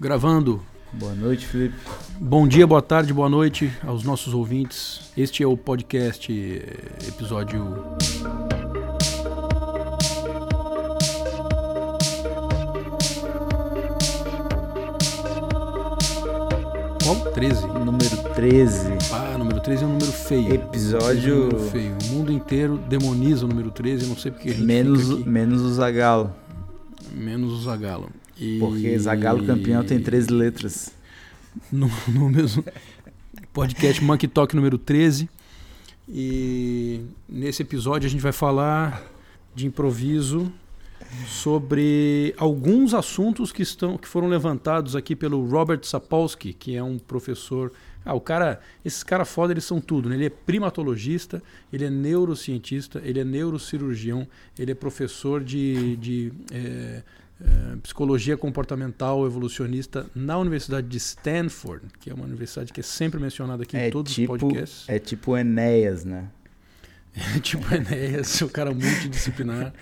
Gravando. Boa noite, Felipe. Bom dia, boa tarde, boa noite aos nossos ouvintes. Este é o podcast eh, episódio. Qual? 13. Número 13. Ah, número 13 é um número feio. Episódio- É um número feio. O mundo inteiro demoniza o número 13, eu não sei porque a gente Menos, menos o Zagalo. Menos o Zagalo. E... Porque Zagalo campeão tem 13 letras. no, no mesmo podcast Monkey Talk número 13. E nesse episódio a gente vai falar de improviso sobre alguns assuntos que estão que foram levantados aqui pelo Robert Sapolsky, que é um professor. Ah, o cara, esses caras foda, eles são tudo, né? Ele é primatologista, ele é neurocientista, ele é neurocirurgião, ele é professor de, de eh, eh, psicologia comportamental evolucionista na Universidade de Stanford, que é uma universidade que é sempre mencionada aqui em É todos tipo, os podcasts. é tipo Enéas, né? tipo Enéas, o cara multidisciplinar.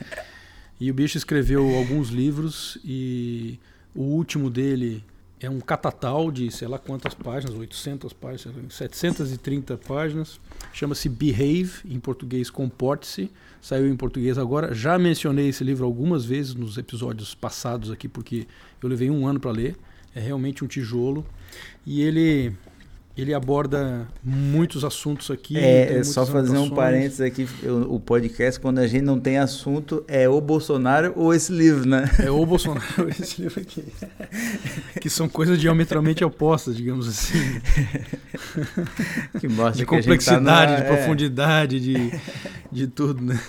E o bicho escreveu alguns livros e o último dele é um catatal de sei lá quantas páginas, 800 páginas, sei lá, 730 páginas. Chama-se Behave, em português Comporte-se. Saiu em português agora. Já mencionei esse livro algumas vezes nos episódios passados aqui, porque eu levei um ano para ler. É realmente um tijolo. E ele, ele aborda muitos assuntos aqui. É, é só fazer um anotações. parênteses aqui. O, o podcast, quando a gente não tem assunto, é o Bolsonaro ou esse livro, né? É o Bolsonaro, esse livro aqui. que são coisas diametralmente opostas, digamos assim. Que mostra De que tá complexidade, numa- de é. profundidade, de, de tudo, né?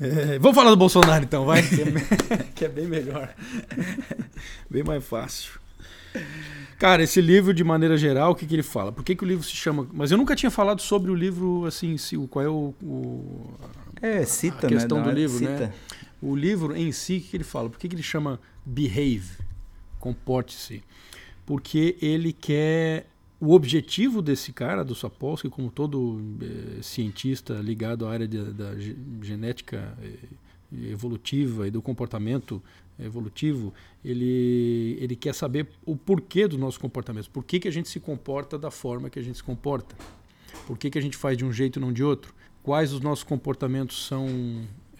É, vamos falar do Bolsonaro então, vai? Que é, que é bem melhor. Bem mais fácil. Cara, esse livro, de maneira geral, o que, que ele fala? Por que, que o livro se chama. Mas eu nunca tinha falado sobre o livro, assim, se, qual é o, o, É, cita, a questão né? do livro, cita. né? O livro em si, o que que ele fala? Por que, que ele chama Behave? Comporte-se. Porque ele quer. O objetivo desse cara, do Sapolsky, como todo eh, cientista ligado à área de- da ge- genética eh, evolutiva e do comportamento evolutivo, ele, ele quer saber o porquê dos nossos comportamentos. Por que, que a gente se comporta da forma que a gente se comporta? Por que, que a gente faz de um jeito e não de outro? Quais os nossos comportamentos são.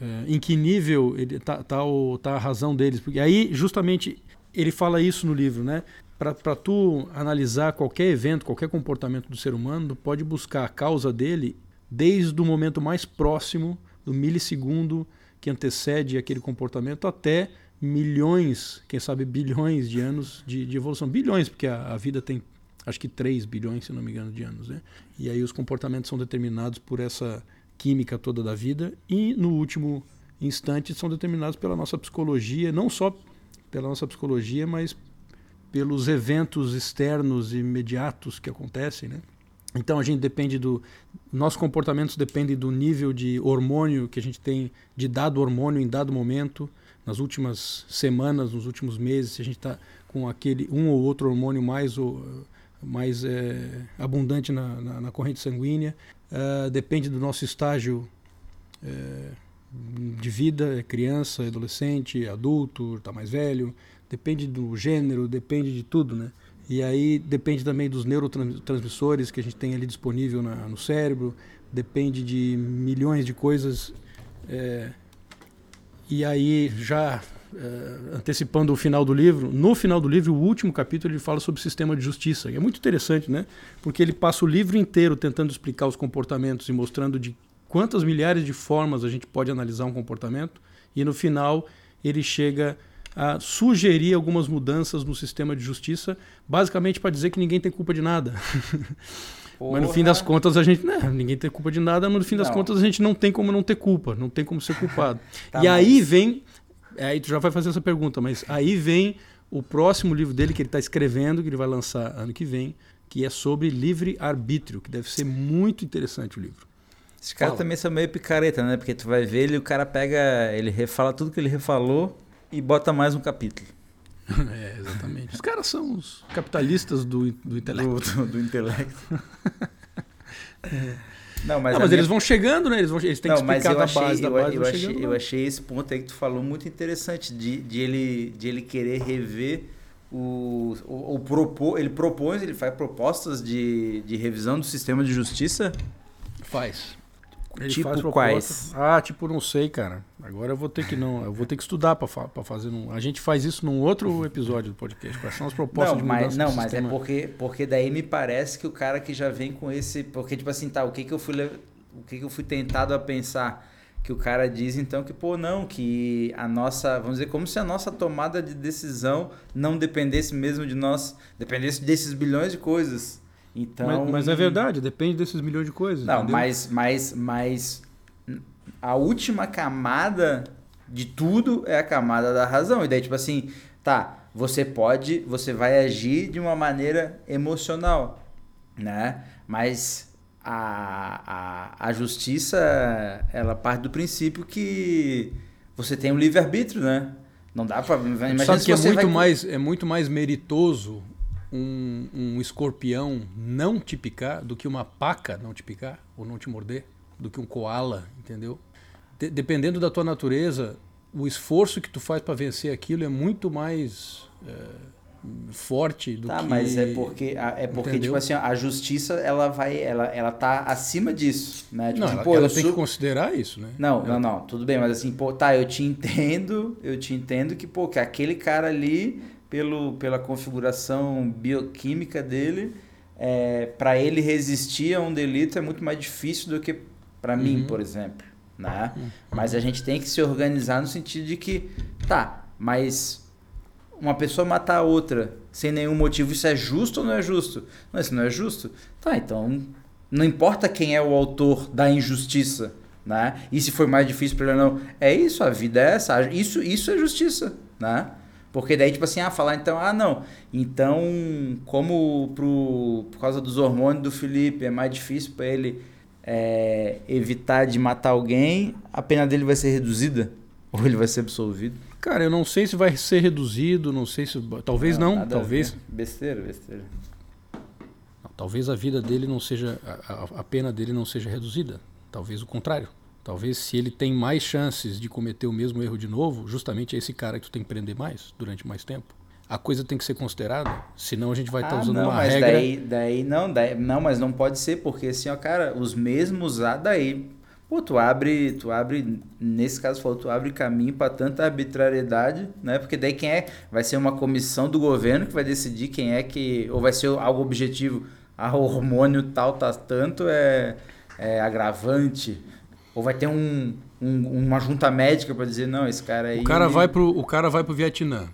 eh, em que nível ele tá, tá, tá a razão deles? Porque aí, justamente, ele fala isso no livro, né? Para tu analisar qualquer evento, qualquer comportamento do ser humano, pode buscar a causa dele desde o momento mais próximo, do milissegundo que antecede aquele comportamento, até milhões, quem sabe bilhões de anos de, de evolução. Bilhões, porque a, a vida tem acho que 3 bilhões, se não me engano, de anos. Né? E aí os comportamentos são determinados por essa química toda da vida e, no último instante, são determinados pela nossa psicologia, não só pela nossa psicologia, mas pelos eventos externos e imediatos que acontecem. Né? Então a gente depende do. Nossos comportamentos dependem do nível de hormônio que a gente tem, de dado hormônio em dado momento. Nas últimas semanas, nos últimos meses, se a gente está com aquele um ou outro hormônio mais, ou, mais é, abundante na, na, na corrente sanguínea. Uh, depende do nosso estágio é, de vida, é criança, adolescente, adulto, está mais velho. Depende do gênero, depende de tudo, né? E aí depende também dos neurotransmissores que a gente tem ali disponível na, no cérebro, depende de milhões de coisas. É, e aí, já é, antecipando o final do livro, no final do livro, o último capítulo, ele fala sobre o sistema de justiça. E é muito interessante, né? Porque ele passa o livro inteiro tentando explicar os comportamentos e mostrando de quantas milhares de formas a gente pode analisar um comportamento, e no final ele chega a sugerir algumas mudanças no sistema de justiça, basicamente para dizer que ninguém tem culpa de nada. Mas no fim das contas a gente, né, ninguém tem culpa de nada, mas no fim das Não. contas a gente não tem como não ter culpa, não tem como ser culpado. Tá, e aí mas- vem, aí tu já vai fazer essa pergunta, mas aí vem o próximo livro dele que ele está escrevendo, que ele vai lançar ano que vem, que é sobre livre arbítrio, que deve ser muito interessante o livro. Esses caras Fala. também são meio picareta, né? Porque tu vai ver ele, o cara pega, ele refala tudo que ele refalou e bota mais um capítulo. é, exatamente. Os caras são os capitalistas do, do intelecto. Do, do- do intelecto. Não, mas, Não, mas minha- eles vão chegando, né? Eles, vão, eles têm que Não, mas explicar eu da achei, base, da eu, base eu vão achei, eu achei esse ponto aí que tu falou muito interessante, de, de, ele, de ele querer rever o, o, o propor, ele propõe, ele faz propostas de, de revisão do sistema de justiça? Faz. Ele Tipo quais? Ah, tipo, não sei, cara. Agora eu vou ter que não, eu vou ter que estudar para fazer num, a gente faz isso num outro episódio do podcast. Quais são as propostas Não, de mas, não mas é sistema? porque, porque daí me parece que o cara que já vem com esse. Porque, tipo assim, tá, o que, que eu fui o que, que eu fui tentado a pensar? Que o cara diz então que, pô, não, que a nossa. Vamos dizer, como se a nossa tomada de decisão não dependesse mesmo de nós, dependesse desses bilhões de coisas. Então. Mas, mas é verdade, depende desses milhões de coisas. Não, entendeu? mas, mas, mas a última camada de tudo é a camada da razão. E daí, tipo assim, tá, você pode, você vai agir de uma maneira emocional, né? Mas a, a, a justiça, ela parte do princípio que você tem um livre-arbítrio, né? Não dá pra... Imagina Sabe que é muito, vai- mais, é muito mais meritoso um, um escorpião não te picar do que uma paca não te picar ou não te morder, do que um koala, entendeu? De- dependendo da tua natureza, o esforço que tu faz para vencer aquilo é muito mais é, forte do Tá, que... mas é porque, é porque Entendeu? tipo assim, a justiça, ela vai, ela, ela tá acima disso, né? Tipo Não, assim, ela, pô, ela tem sou- que considerar isso, né? Não, Ela- não, não, tudo bem, mas assim, pô, tá, eu te entendo, eu te entendo que, pô, que aquele cara ali, pelo, pela configuração bioquímica dele, é, para ele resistir a um delito é muito mais difícil do que para mim, Uhum. por exemplo, né? Mas a gente tem que se organizar no sentido de que, tá, mas uma pessoa matar a outra sem nenhum motivo, isso é justo ou não é justo? Não, isso não é justo. Tá, então não importa quem é o autor da injustiça, né? E se foi mais difícil para ele não, é isso, a vida é essa. Isso, isso é justiça, né? Porque daí, tipo assim, ah, falar então, ah, não. Então, como pro, por causa dos hormônios do Felipe é mais difícil para ele é, evitar de matar alguém, a pena dele vai ser reduzida? Ou ele vai ser absolvido? Cara, eu não sei se vai ser reduzido, não sei se... Talvez não, a talvez... Besteira, besteira. Não, Talvez a vida dele não seja, a, a- a pena dele não seja reduzida. Talvez o contrário. Talvez se ele tem mais chances de cometer o mesmo erro de novo, justamente é esse cara que tu tem que prender mais, durante mais tempo. A coisa tem que ser considerada, senão a gente vai estar ah, usando não, uma mas regra. daí, daí não, daí, não, mas não pode ser porque assim, ó, cara, os mesmos ah, daí, pô, tu abre, tu abre, nesse caso falou, tu abre caminho para tanta arbitrariedade, né? Porque daí quem é, vai ser uma comissão do governo que vai decidir quem é que, ou vai ser algo objetivo, ah, o hormônio tal tá tanto é, é agravante, ou vai ter um, um- uma junta médica para dizer não, esse cara aí O cara ele- vai pro, o cara vai pro Vietnã.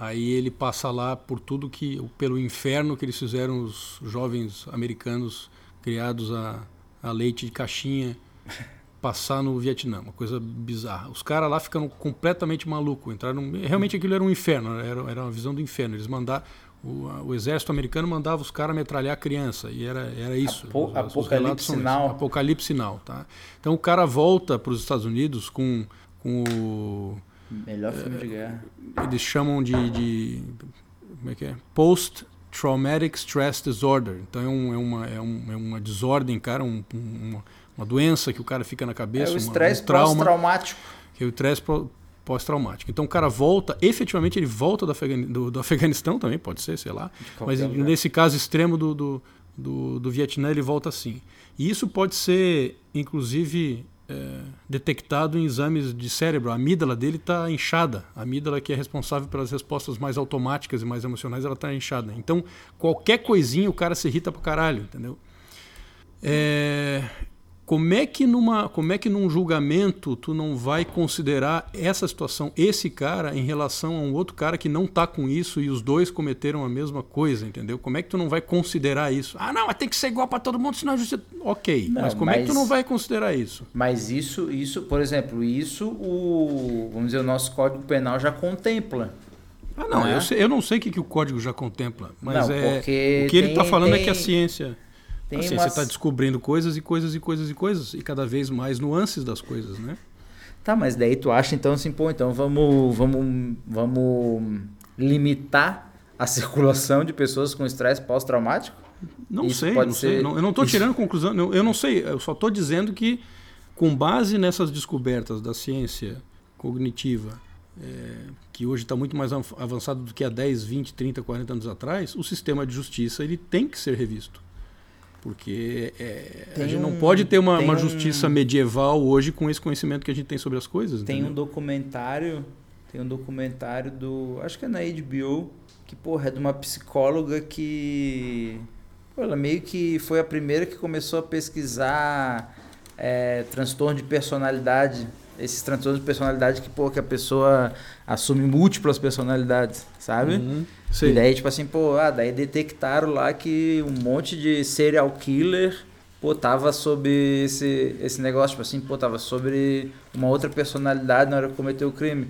Aí ele passa lá por tudo que pelo inferno que eles fizeram os jovens americanos criados a, a leite de caixinha passar no Vietnã, uma coisa bizarra. Os caras lá ficam completamente malucos, entraram, realmente aquilo era um inferno, era, era uma visão do inferno. Eles mandaram o, o exército americano mandava os caras metralhar a criança e era, era isso. Apo- Os- Apocalipse. Now. Apocalipse sinal, tá? Então o cara volta para os Estados Unidos com, com o melhor filme de guerra. eles chamam de, de como é que é? Post Traumatic Stress Disorder. Então é, um, é, uma, é, um, é uma desordem, cara, um, um- uma, uma doença que o cara fica na É cabeça, o uma- estresse um trauma, pós-traumático. que é o estresse pós-traumático. Então o cara volta, efetivamente ele volta do, Afegani- do- do Afeganistão também, pode ser, sei lá, mas lugar. nesse caso extremo do, do, do, do Vietnã ele volta assim. E isso pode ser, inclusive, é, detectado em exames de cérebro. A amígdala dele está inchada. A amígdala que é responsável pelas respostas mais automáticas e mais emocionais, ela está inchada. Então, qualquer coisinha o cara se irrita pro caralho, entendeu? É, como é que numa, como é que num julgamento tu não vai considerar essa situação, esse cara em relação a um outro cara que não tá com isso e os dois cometeram a mesma coisa, entendeu? Como é que tu não vai considerar isso? Ah, não, mas tem que ser igual para todo mundo, senão a justiça. OK, Não, mas como é que tu mas- não vai considerar isso? Mas isso, isso, por exemplo, isso o, vamos dizer, o nosso Código Penal já contempla. Ah, não, Né? eu, sei- eu não sei o que, que o código já contempla, mas Não, é o que ele está tem- falando é tem- que a ciência Tem a ciência umas- está descobrindo coisas e coisas e coisas e coisas e cada vez mais nuances das coisas, né? Tá, mas daí tu acha então assim, pô, então vamos, vamos, vamos limitar a circulação de pessoas com estresse pós-traumático? Não Isso sei, não sei. ser- Não- eu não estou tirando conclusão. não- Eu não sei. Eu só estou dizendo que, com base nessas descobertas da ciência cognitiva é, que hoje está muito mais avançado do que há 10, 20, 30, 40 anos atrás, o sistema de justiça ele tem que ser revisto. Porque é, a gente um, não pode ter uma, uma justiça um, medieval hoje com esse conhecimento que a gente tem sobre as coisas. Tem entendeu? um documentário, tem um documentário do, acho que é na HBO, que porra, é de uma psicóloga que pô, ela meio que foi a primeira que começou a pesquisar é, transtorno de personalidade esses transtornos de personalidade que, pô, que a pessoa assume múltiplas personalidades, sabe? Uhum, e daí, tipo assim, pô, ah, daí detectaram lá que um monte de serial killer, pô, tava sobre esse, esse negócio, tipo assim, pô, tava sobre uma outra personalidade na hora que cometeu o crime.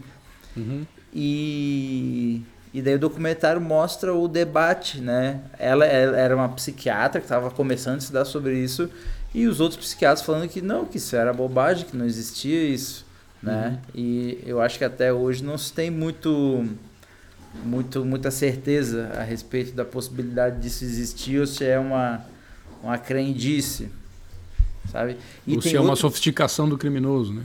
Uhum. E, e daí o documentário mostra o debate, né? Ela, ela era uma psiquiatra que estava começando a estudar sobre isso e os outros psiquiatras falando que não, que isso era bobagem, que não existia isso, né? Uhum. E eu acho que até hoje não se tem muito, muito, muita certeza a respeito da possibilidade disso existir ou se é uma, uma crendice, sabe? E ou se é uma sofisticação do criminoso, né?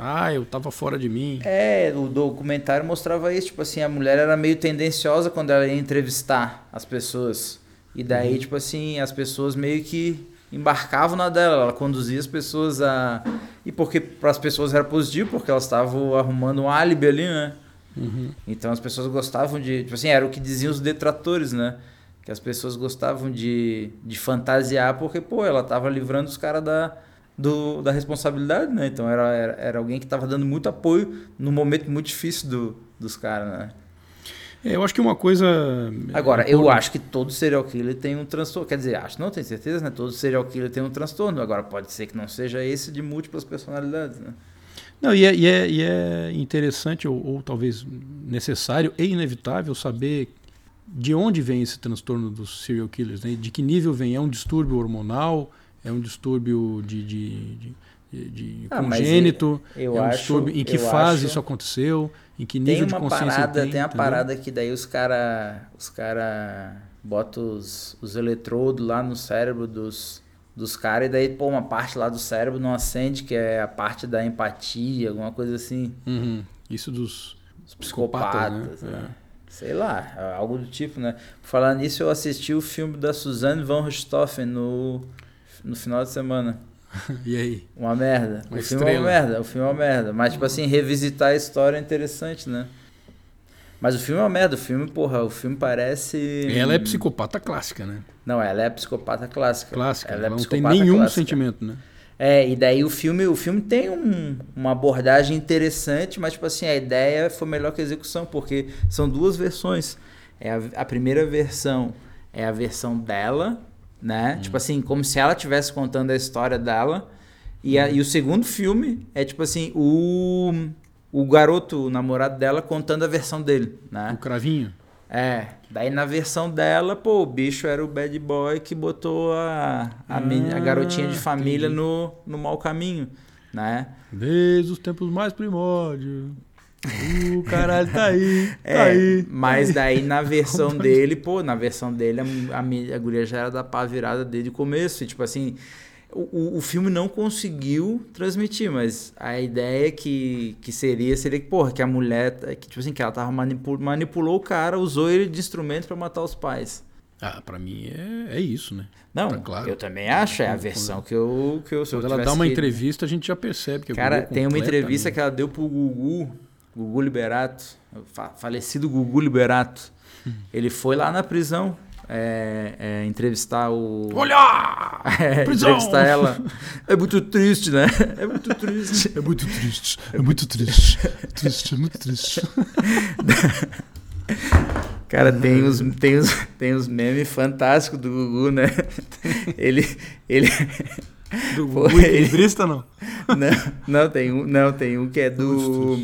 Ah, eu tava fora de mim. É, o documentário mostrava isso, tipo assim, a mulher era meio tendenciosa quando ela ia entrevistar as pessoas. E daí, uhum. tipo assim, as pessoas meio que embarcavam na dela, ela conduzia as pessoas a. E porque para as pessoas era positivo, porque elas estavam arrumando um álibi ali, né? Uhum. Então as pessoas gostavam de. Tipo assim, era o que diziam os detratores, né? Que as pessoas gostavam de, de fantasiar, porque, pô, ela tava livrando os caras da, do, da responsabilidade, né? Então era, era, era alguém que tava dando muito apoio num momento muito difícil do, dos caras, né? É, eu acho que uma coisa. Agora, é eu acho que todo serial killer tem um transtorno. Quer dizer, acho, não tenho certeza, né? Todo serial killer tem um transtorno. Agora, pode ser que não seja esse de múltiplas personalidades, né? Não, e é, e é, e é interessante, ou, ou, talvez necessário e inevitável, saber de onde vem esse transtorno dos serial killers, né? de que nível vem. É um distúrbio hormonal? É um distúrbio de, de, de, de ah, congênito? Eu, eu é um acho, distúrbio em que fase acho... isso aconteceu? Em que nível tem uma parada, tem? Tem uma parada que daí os cara, os cara botam os, os eletrodos lá no cérebro dos, dos caras e daí, pô, uma parte lá do cérebro não acende, que é a parte da empatia, alguma coisa assim. Uhum. Isso dos, dos psicopatas, né? psicopatas né? É. Sei lá, algo do tipo, né? Falar nisso, eu assisti o filme da Suzanne von Richthofen no, no final de semana. e aí? Uma merda. Uma o estrela. filme é uma merda, o filme é uma merda. Mas, tipo assim, revisitar a história é interessante, né? Mas o filme é uma merda, o filme, porra, o filme parece. Ela é psicopata clássica, né? Não, ela é psicopata clássica. Clássica, ela, é ela não tem nenhum clássica. sentimento, né? É, e daí o filme, o filme tem um, uma abordagem interessante, mas tipo assim, a ideia foi melhor que a execução, porque são duas versões. É a, a primeira versão é a versão dela, né? Hum. Tipo assim, como se ela estivesse contando a história dela. E, a, hum. e o segundo filme é tipo assim, o, o garoto, o namorado dela, contando a versão dele, né? O cravinho. É. Daí na versão dela, pô, o bicho era o bad boy que botou a, a, ah, a garotinha de família no, no mau caminho, né? Desde os tempos mais primórdios. O uh, caralho tá aí, tá é, aí. Mas daí na versão dele, pô, na versão dele, a, a, a guria já era da pá virada desde o começo. E, tipo assim, o, o filme não conseguiu transmitir, mas a ideia que, que seria, seria que, porra, que a mulher, que, tipo assim, que ela tava manipul, manipulou o cara, usou ele de instrumento para matar os pais. Ah, pra mim é, é isso, né? Não, tá claro. eu também acho, é a versão que eu que eu Quando ela dá uma que... entrevista, a gente já percebe que Cara, tem uma entrevista que ela deu pro Gugu Gugu Liberato, falecido Gugu Liberato. Ele foi lá na prisão é, é, entrevistar o. Olha! É, entrevistar ela. É muito triste, né? É muito triste. É muito triste. É muito triste. triste, é muito triste. Cara, tem os, tem os, tem os memes fantásticos do Gugu, né? Ele. ele do Gugu equilibrista, não? Não, não, tem um, não, tem um que é do.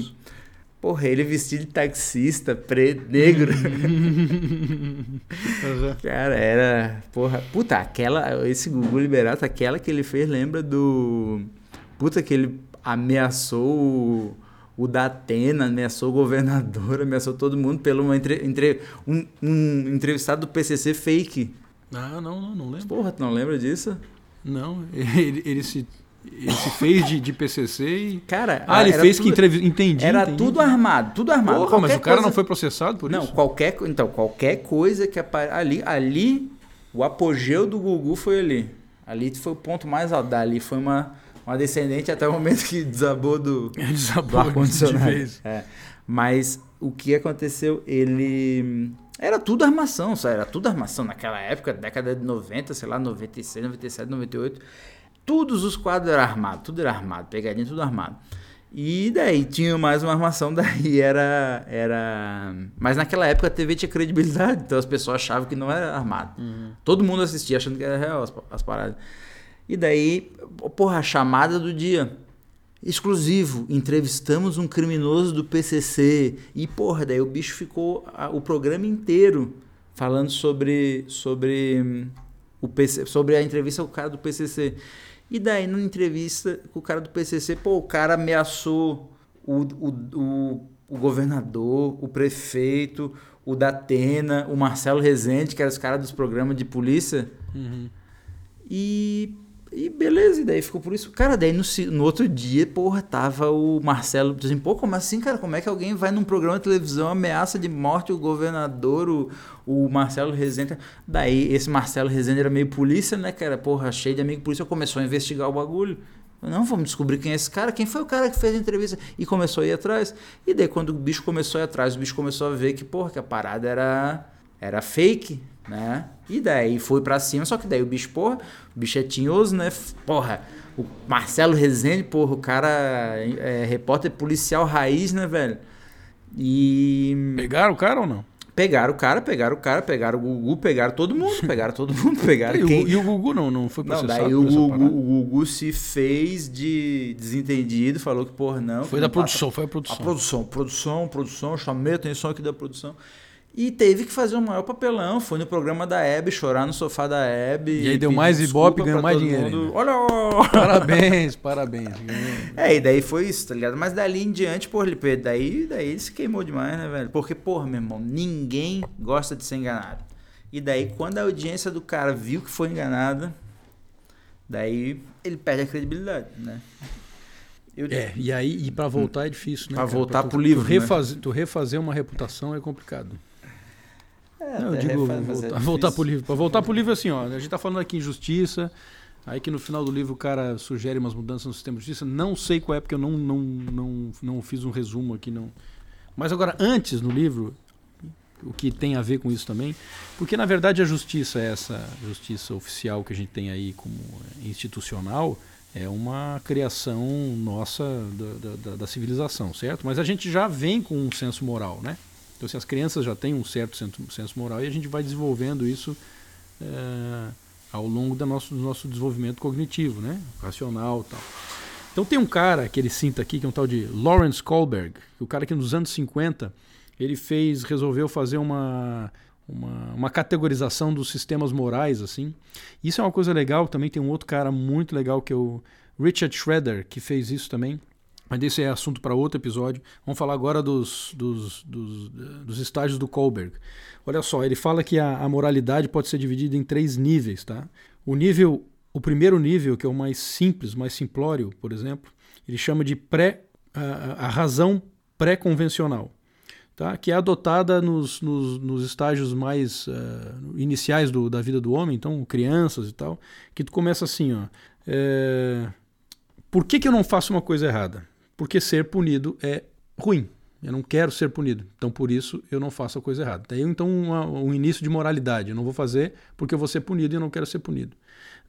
Porra, ele vestido de taxista, preto, negro. uhum. Cara, era. Porra, puta, aquela. Esse Gugu Liberato, aquela que ele fez, lembra do. Puta, que ele ameaçou o, o Datena, ameaçou o governador, ameaçou todo mundo pelo uma entre, entre, um, um entrevistado do PCC fake. Ah, não, não, não lembro. Porra, tu não lembra disso? Não, ele, ele se Ele se fez de, de PCC e. Cara, Ah, ele fez tudo- que entrevista. Entendi. Era entendi. tudo armado, tudo armado. Porra, mas Qualquer o cara coisa- não foi processado por Não, isso? qualquer, co- então, qualquer coisa que apare... ali, ali, o apogeu do Gugu foi ali. Ali foi o ponto mais alto. Dali foi uma, uma descendente até o momento que desabou do, do desabou de ar-condicionado. É. Mas o que aconteceu, ele. Era tudo armação, só era tudo armação naquela época, década de 90, sei lá, 96, 97, 98. Todos os quadros eram armados, tudo era armado, pegadinha, tudo armado. E daí tinha mais uma armação, daí era. era... Mas naquela época a TV tinha credibilidade, então as pessoas achavam que não era armado. Todo mundo assistia achando que era real as, as paradas. E daí, porra, a chamada do dia. Exclusivo, entrevistamos um criminoso do PCC. E, porra, daí o bicho ficou a- o programa inteiro falando sobre, sobre, hum, o PC, sobre a entrevista com o cara do PCC. E daí, numa entrevista com o cara do PCC, pô, o cara ameaçou o, o, o, o governador, o prefeito, o Datena, o Marcelo Rezende, que eram os caras dos programas de polícia. Uhum. E, e beleza, e daí ficou por isso. Cara, daí no, no outro dia, porra, tava o Marcelo dizendo, pô, como assim, cara? Como é que alguém vai num programa de televisão, ameaça de morte o governador, o, o Marcelo Rezende? Daí esse Marcelo Rezende era meio polícia, né, cara? Porra, cheio de amigo polícia, começou a investigar o bagulho. Não, vamos descobrir quem é esse cara, quem foi o cara que fez a entrevista. E começou a ir atrás. E daí, quando o bicho começou a ir atrás, o bicho começou a ver que, porra, que a parada era, era fake, né? E daí foi pra cima, só que daí o bicho, porra, o bicho é tinhoso, né? Porra, o Marcelo Rezende, porra, o cara é repórter policial raiz, né, velho? E Pegaram o cara ou não? pegaram o cara, pegaram o cara, pegaram o Gugu, pegaram todo mundo, pegaram todo mundo, pegaram E o, quem... e o Gugu não, não foi Não, processado daí o Gugu, o Gugu se fez de desentendido, falou que, porra, não. Foi da não passa- produção, foi a A produção. produção, produção, produção, chamei a atenção aqui da produção. E teve que fazer o maior papelão. Foi no programa da Hebe, chorar no sofá da Hebe. E aí deu mais ibope e ganhou mais dinheiro mundo. Olha! Parabéns, parabéns. É, e daí foi isso, tá ligado? Mas dali em diante, porra, ele, daí, daí ele se queimou demais, né, velho? Porque, porra, meu irmão, ninguém gosta de ser enganado. E daí, quando a audiência do cara viu que foi enganada, daí ele perde a credibilidade, né? Eu, É, e aí, e pra voltar é difícil, né? Pra cara? voltar pro livro, Tu né? tu refazer uma reputação é complicado. É, Não, eu digo, é voltar, voltar difícil. pro livro. Pra voltar pro livro, assim, ó, a gente tá falando aqui em justiça, aí que no final do livro o cara sugere umas mudanças no sistema de justiça. Não sei qual é, porque eu não, não, não, não fiz um resumo aqui, não. Mas agora, antes no livro, o que tem a ver com isso também, porque na verdade a justiça, essa justiça oficial que a gente tem aí como institucional, é uma criação nossa da- da- da civilização, certo? Mas a gente já vem com um senso moral, né? Então, assim, as crianças já têm um certo senso, moral e a gente vai desenvolvendo isso eh, ao longo da nosso, do nosso desenvolvimento cognitivo, né? Racional tal. Então tem um cara que ele cita aqui, que é um tal de Lawrence Kohlberg, o cara que nos anos 50 ele fez, resolveu fazer uma, uma, uma categorização dos sistemas morais, assim. Isso é uma coisa legal, também tem um outro cara muito legal que é o Richard Schroeder, que fez isso também. Mas esse é assunto para outro episódio. Vamos falar agora dos, dos, dos, dos estágios do Kohlberg. Olha só, ele fala que a, a moralidade pode ser dividida em três níveis, tá? O nível, o primeiro nível, que é o mais simples, mais simplório, por exemplo, ele chama de pré, a, a razão pré-convencional, tá? que é adotada nos, nos, nos estágios mais uh, iniciais do, da vida do homem, então crianças e tal, que tu começa assim, ó, é, por que, que eu não faço uma coisa errada? Porque ser punido é ruim. Eu não quero ser punido. Então, por isso, eu não faço a coisa errada. Daí, então, uma, um início de moralidade. Eu não vou fazer porque eu vou ser punido e eu não quero ser punido.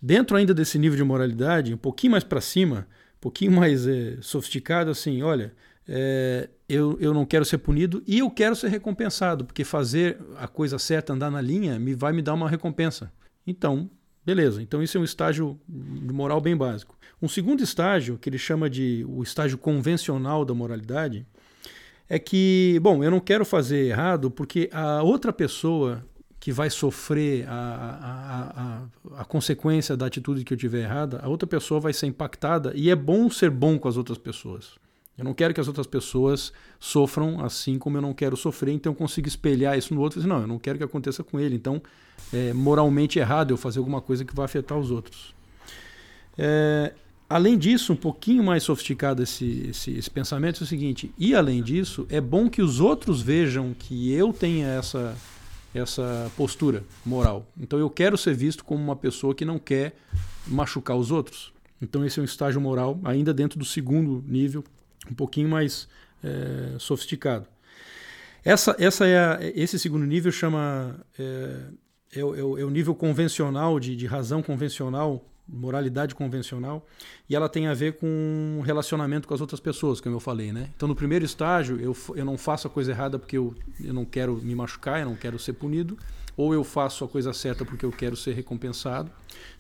Dentro ainda desse nível de moralidade, um pouquinho mais para cima, um pouquinho mais é, sofisticado, assim, olha, é, eu, eu não quero ser punido e eu quero ser recompensado, porque fazer a coisa certa, andar na linha, me vai me dar uma recompensa. Então, beleza. Então, isso é um estágio de moral bem básico. Um segundo estágio, que ele chama de o estágio convencional da moralidade, é que, bom, eu não quero fazer errado porque a outra pessoa que vai sofrer a, a, a, a, consequência da atitude que eu tiver errada, a outra pessoa vai ser impactada e é bom ser bom com as outras pessoas. Eu não quero que as outras pessoas sofram assim como eu não quero sofrer, então eu consigo espelhar isso no outro e dizer, não, eu não quero que aconteça com ele, então é moralmente errado eu fazer alguma coisa que vai afetar os outros. É, Além disso, um pouquinho mais sofisticado esse, esse, esse, pensamento é o seguinte: e além disso, é bom que os outros vejam que eu tenha essa, essa postura moral. Então eu quero ser visto como uma pessoa que não quer machucar os outros. Então esse é um estágio moral, ainda dentro do segundo nível, um pouquinho mais é, sofisticado. Essa, essa é a, esse segundo nível chama é, é, é, o nível convencional de, de razão convencional moralidade convencional, e ela tem a ver com relacionamento com as outras pessoas, como eu falei, né? Então, no primeiro estágio, eu, eu não faço a coisa errada porque eu, eu não quero me machucar, eu não quero ser punido, ou eu faço a coisa certa porque eu quero ser recompensado.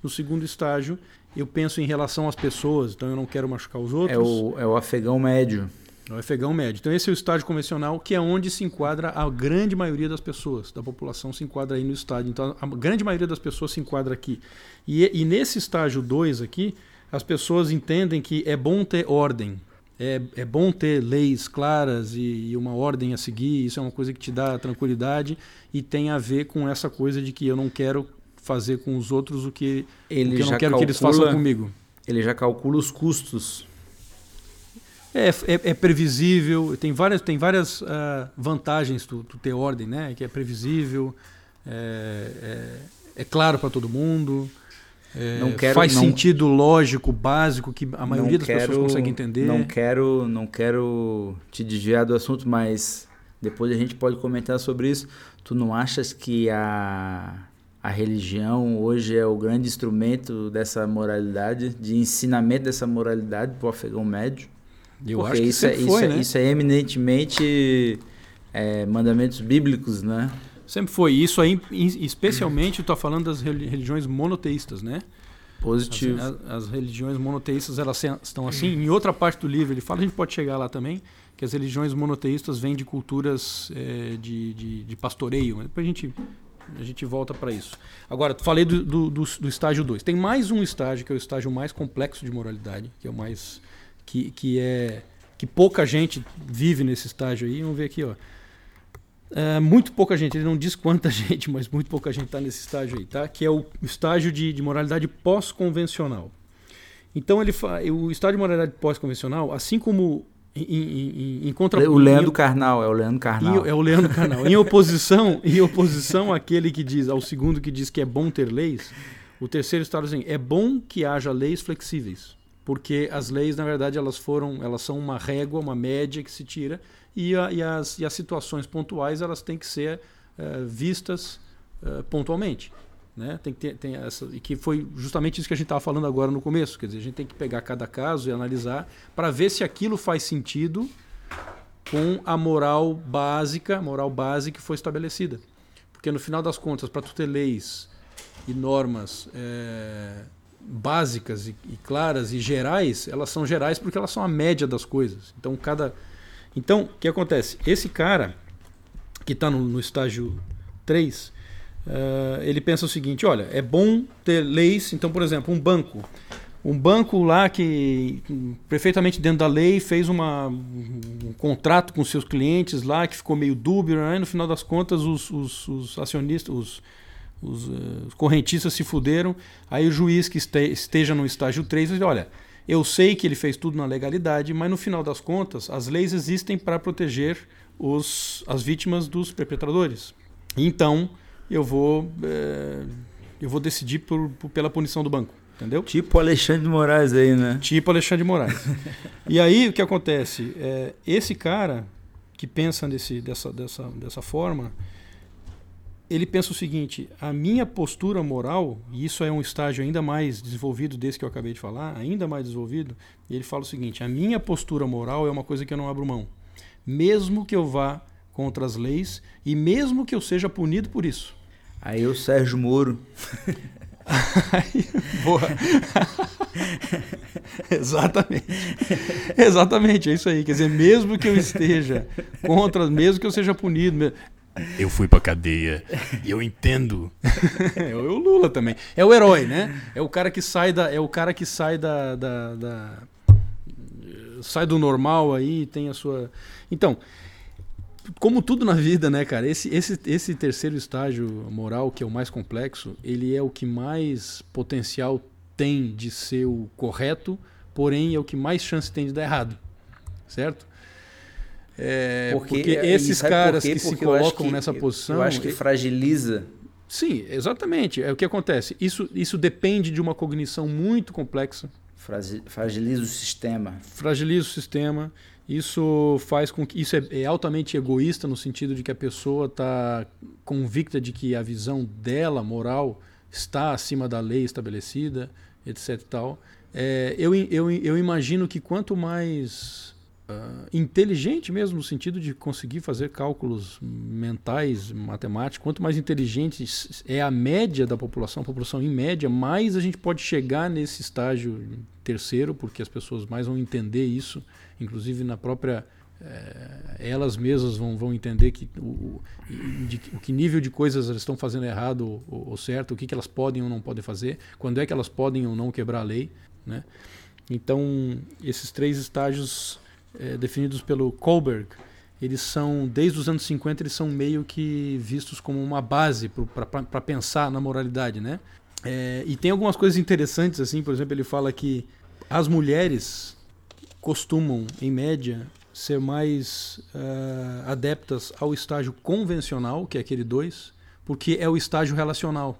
No segundo estágio, eu penso em relação às pessoas, então eu não quero machucar os outros. É o, é o afegão médio. É o afegão médio. Então esse é o estágio convencional, que é onde se enquadra a grande maioria das pessoas, da população se enquadra aí no estágio. Então a grande maioria das pessoas se enquadra aqui. E, e nesse estágio 2 aqui, as pessoas entendem que é bom ter ordem, é, é bom ter leis claras e, e, uma ordem a seguir, isso é uma coisa que te dá tranquilidade e tem a ver com essa coisa de que eu não quero fazer com os outros o que, o que eu não quero calcula, que eles façam comigo. Ele já calcula os custos é, é, é, previsível, tem várias, tem várias uh, vantagens tu, ter ordem, né? Que é previsível, é, é, é claro para todo mundo, é, quero, faz não, sentido lógico, básico, que a maioria das quero, pessoas consegue entender. Não quero, não quero te desviar do assunto, mas depois a gente pode comentar sobre isso. Tu não achas que a, a religião hoje é o grande instrumento dessa moralidade, de ensinamento dessa moralidade para o afegão médio? Eu Porque acho que isso, é, foi, isso, né? isso é eminentemente é, mandamentos bíblicos, né? Sempre foi. Isso aí, especialmente, estou falando das religiões monoteístas, né? Positivo. As, as, religiões monoteístas elas estão assim. Em outra parte do livro ele fala, a gente pode chegar lá também, que as religiões monoteístas vêm de culturas é, de, de, de, pastoreio. Depois a gente, a gente volta para isso. Agora, falei do, do, do, do estágio 2. Tem mais um estágio, que é o estágio mais complexo de moralidade, que é o mais que, que é que pouca gente vive nesse estágio aí. Vamos ver aqui, ó. É, muito pouca gente, ele não diz quanta gente, mas muito pouca gente está nesse estágio aí, tá? Que é o estágio de, de moralidade pós-convencional. Então ele o estágio de moralidade pós-convencional, assim como em, em, em contra... O Leandro Carnal, é o Leandro Carnal. Em, é o Leandro Carnal. em oposição, em oposição àquele que diz, ao segundo que diz que é bom ter leis, o terceiro estágio assim, é bom que haja leis flexíveis porque as leis na verdade elas foram elas são uma régua uma média que se tira e, a, e, as, e as situações pontuais elas têm que ser uh, vistas uh, pontualmente né? Tem que ter tem essa e que foi justamente isso que a gente estava falando agora no começo quer dizer a gente tem que pegar cada caso e analisar para ver se aquilo faz sentido com a moral básica moral básica que foi estabelecida. Porque no final das contas para tu ter leis e normas é, básicas e, e, claras e gerais, elas são gerais porque elas são a média das coisas. Então, cada. Então, o que acontece? Esse cara que está no, no, estágio 3, uh, eh, ele pensa o seguinte: olha, é bom ter leis. Então, por exemplo, um banco. Um banco lá que, perfeitamente dentro da lei, fez uma, um contrato com seus clientes lá que ficou meio dúbio, né? no final das contas, os, os, os acionistas, os os, uh, correntistas se fuderam. Aí o juiz que este, esteja no estágio 3 diz: olha, eu sei que ele fez tudo na legalidade, mas no final das contas, as leis existem para proteger os, as vítimas dos perpetradores. Então, eu vou, é, eu vou decidir por, por, pela punição do banco. Entendeu? Tipo Alexandre de Moraes aí, né? Tipo Alexandre de Moraes. e aí o que acontece? É, esse cara que pensa desse, dessa, dessa, dessa forma, ele pensa o seguinte: a minha postura moral, e isso é um estágio ainda mais desenvolvido desse que eu acabei de falar, ainda mais desenvolvido, ele fala o seguinte: a minha postura moral é uma coisa que eu não abro mão, mesmo que eu vá contra as leis e mesmo que eu seja punido por isso. Aí o Sérgio Moro. Boa. Exatamente. Exatamente, é isso aí. Quer dizer, mesmo que eu esteja contra, mesmo que eu seja punido, eu fui pra cadeia e eu entendo. é o Lula também. É o herói, né? É o cara que sai da. É o cara que sai da. da, da sai do normal aí, tem a sua. Então, como tudo na vida, né, cara? Esse, esse, esse terceiro estágio moral, que é o mais complexo, ele é o que mais potencial tem de ser o correto, porém é o que mais chance tem de dar errado, certo? É, Porque- porque, esses caras que se Porque acho colocam que- nessa posição. Eu acho que fragiliza. Sim, exatamente. É o que acontece. Isso, isso depende de uma cognição muito complexa, Fragiliza o sistema. fragiliza o sistema. Isso faz com que isso é, é altamente egoísta no sentido de que a pessoa está convicta de que a visão dela moral está acima da lei estabelecida, etc. Tal. É, eu, eu, eu imagino que quanto mais ah, inteligente mesmo no sentido de conseguir fazer cálculos mentais, matemáticos, quanto mais inteligente é a média da população, a população em média, mais a gente pode chegar nesse estágio terceiro, porque as pessoas mais vão entender isso, inclusive na própria eh, elas mesmas vão, vão entender que o- de, o que nível de coisas elas estão fazendo errado ou, ou certo, o que, que elas podem ou não podem fazer, quando é que elas podem ou não quebrar a lei, né? Então, esses três estágios eh, definidos pelo Kohlberg, eles são, desde os anos 50, eles são meio que vistos como uma base para pensar na moralidade, né? Eh, e tem algumas coisas interessantes, assim, por exemplo, ele fala que as mulheres costumam, em média, ser mais ah, adeptas ao estágio convencional, que é aquele 2, porque é o estágio relacional.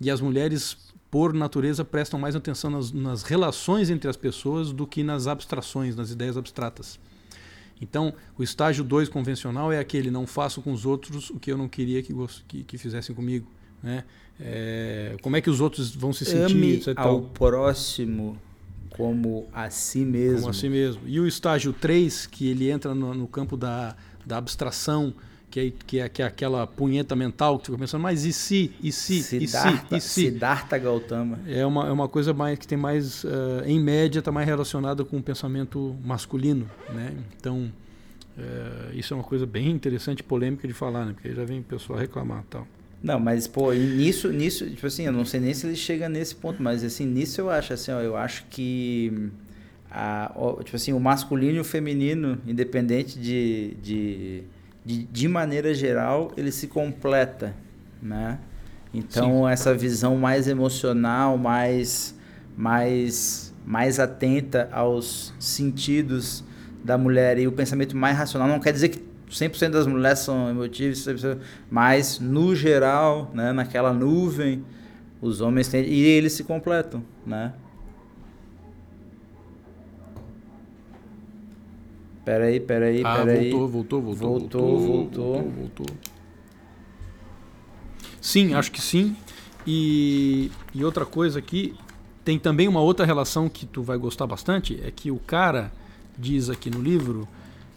E as mulheres, por natureza, prestam mais atenção nas, nas relações entre as pessoas do que nas abstrações, nas ideias abstratas. Então, o estágio 2 convencional é aquele não faço com os outros o que eu não queria que, que, que fizessem comigo. Né? É, como é que os outros vão se sentir, Ame ao próximo como a si mesmo. Como assim mesmo. E o estágio 3, que ele entra no, no campo da, da abstração, que é, que, é, que é aquela punheta mental que fica pensando, mas e se, e se, e se, Siddhartha, e se? Siddhartha Gautama. É uma, é uma coisa mais que tem mais, eh, em média, está mais relacionada com o pensamento masculino, né? Então, eh, isso é uma coisa bem interessante polêmica de falar, né? Porque aí já vem o pessoal reclamar tal. Não, mas, pô, nisso, nisso, tipo assim, eu não sei nem se ele chega nesse ponto, mas assim, nisso eu acho assim, ó, eu acho que a, ó, tipo assim, o masculino e o feminino, independente de, de, de, de maneira geral, ele se completa, né? Então, essa visão mais emocional, mais, mais, mais atenta aos sentidos da mulher e o pensamento mais racional, não quer dizer que 100% das mulheres são emotivas, 100%, mas no geral, né, naquela nuvem, os homens têm e eles se completam, né? Peraí, peraí, ah, peraí. voltou, voltou, voltou, Voltou, voltou. voltou, voltou. Sim, acho que sim. E, e outra coisa aqui, tem também uma outra relação que tu vai gostar bastante, é que o cara diz aqui no livro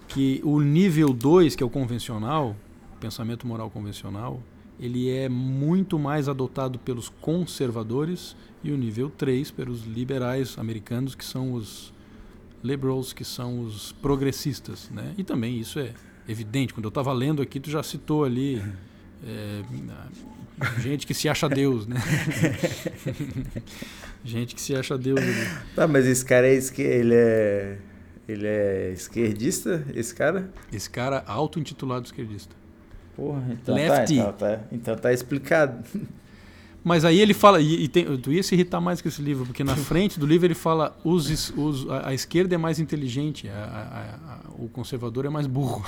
que o nível 2, que é o convencional, pensamento moral convencional, ele é muito mais adotado pelos conservadores e o nível 3 pelos liberais americanos, que são os liberals, que são os progressistas, né? E também isso é evidente. Quando eu estava lendo aqui, tu já citou ali é, gente que se acha Deus, né? gente que se acha Deus ali. Tá, mas esse cara é esque... ele é ele é esquerdista, esse cara? Esse cara auto-intitulado esquerdista. Porra, então Lefty. tá, então tá, então tá explicado. Mas aí ele fala, e, e tem, tu ia se irritar mais com esse livro, porque na frente do livro ele fala os, os, a, a esquerda é mais inteligente, a- a- o conservador é mais burro.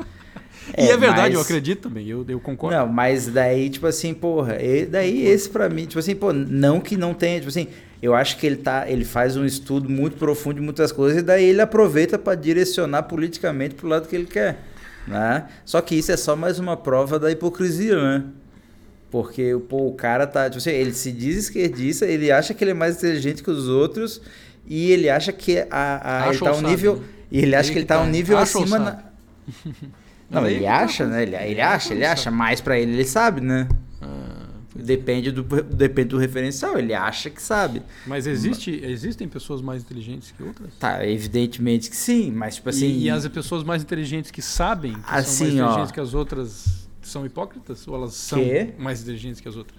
e é verdade, eu mas- acredito também, eu, eu concordo. Não, mas daí, tipo assim, porra, e daí esse pra mim, tipo assim, pô, não que não tenha, tipo assim, eu acho que ele tá, ele faz um estudo muito profundo de muitas coisas e daí ele aproveita pra direcionar politicamente pro lado que ele quer, né? Só que isso é só mais uma prova da hipocrisia, né? Porque pô, o cara tá, tipo assim, ele se diz esquerdista, ele acha que ele é mais inteligente que os outros e ele acha que a, a ele tá um sabe, nível né? e ele acha Aí que ele tá tá. um nível acima na... Não, ele tá, acha, né? Ele, ele acha, ele acha, mas pra ele ele sabe, né? Ah, é. Depende do, depende do referencial, ele acha que sabe. Mas existe, existem pessoas mais inteligentes que outras? Tá, evidentemente que sim, mas tipo assim. e, e as pessoas mais inteligentes que sabem que são mais Assim, ó. inteligentes que as outras são hipócritas? Ou elas são Quê? mais inteligentes que as outras?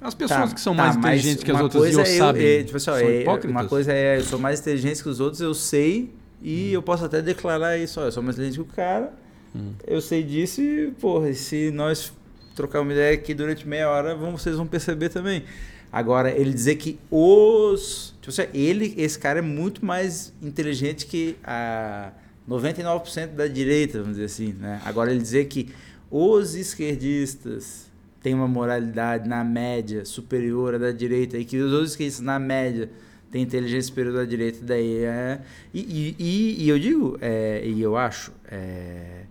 As tá, pessoas que são tá, mais inteligentes que as outras e é eu- sabem é, tipo assim, são é- hipócritas? Uma coisa é eu sou mais inteligente que os outros, eu sei, e Hum. eu posso até declarar isso, ó, eu sou mais inteligente que o cara, Hum. eu sei disso e, porra, se nós trocar uma ideia aqui durante meia hora, vão, vocês vão perceber também. Agora, ele dizer que os. Tipo assim, ele, esse cara é muito mais inteligente que a 99% da direita, vamos dizer assim. Né? Agora, ele dizer que os esquerdistas têm uma moralidade, na média, superior à da direita, e que os outros esquerdistas, na média, têm inteligência superior à direita, daí é. E, e, e eu digo, é, e eu acho. É,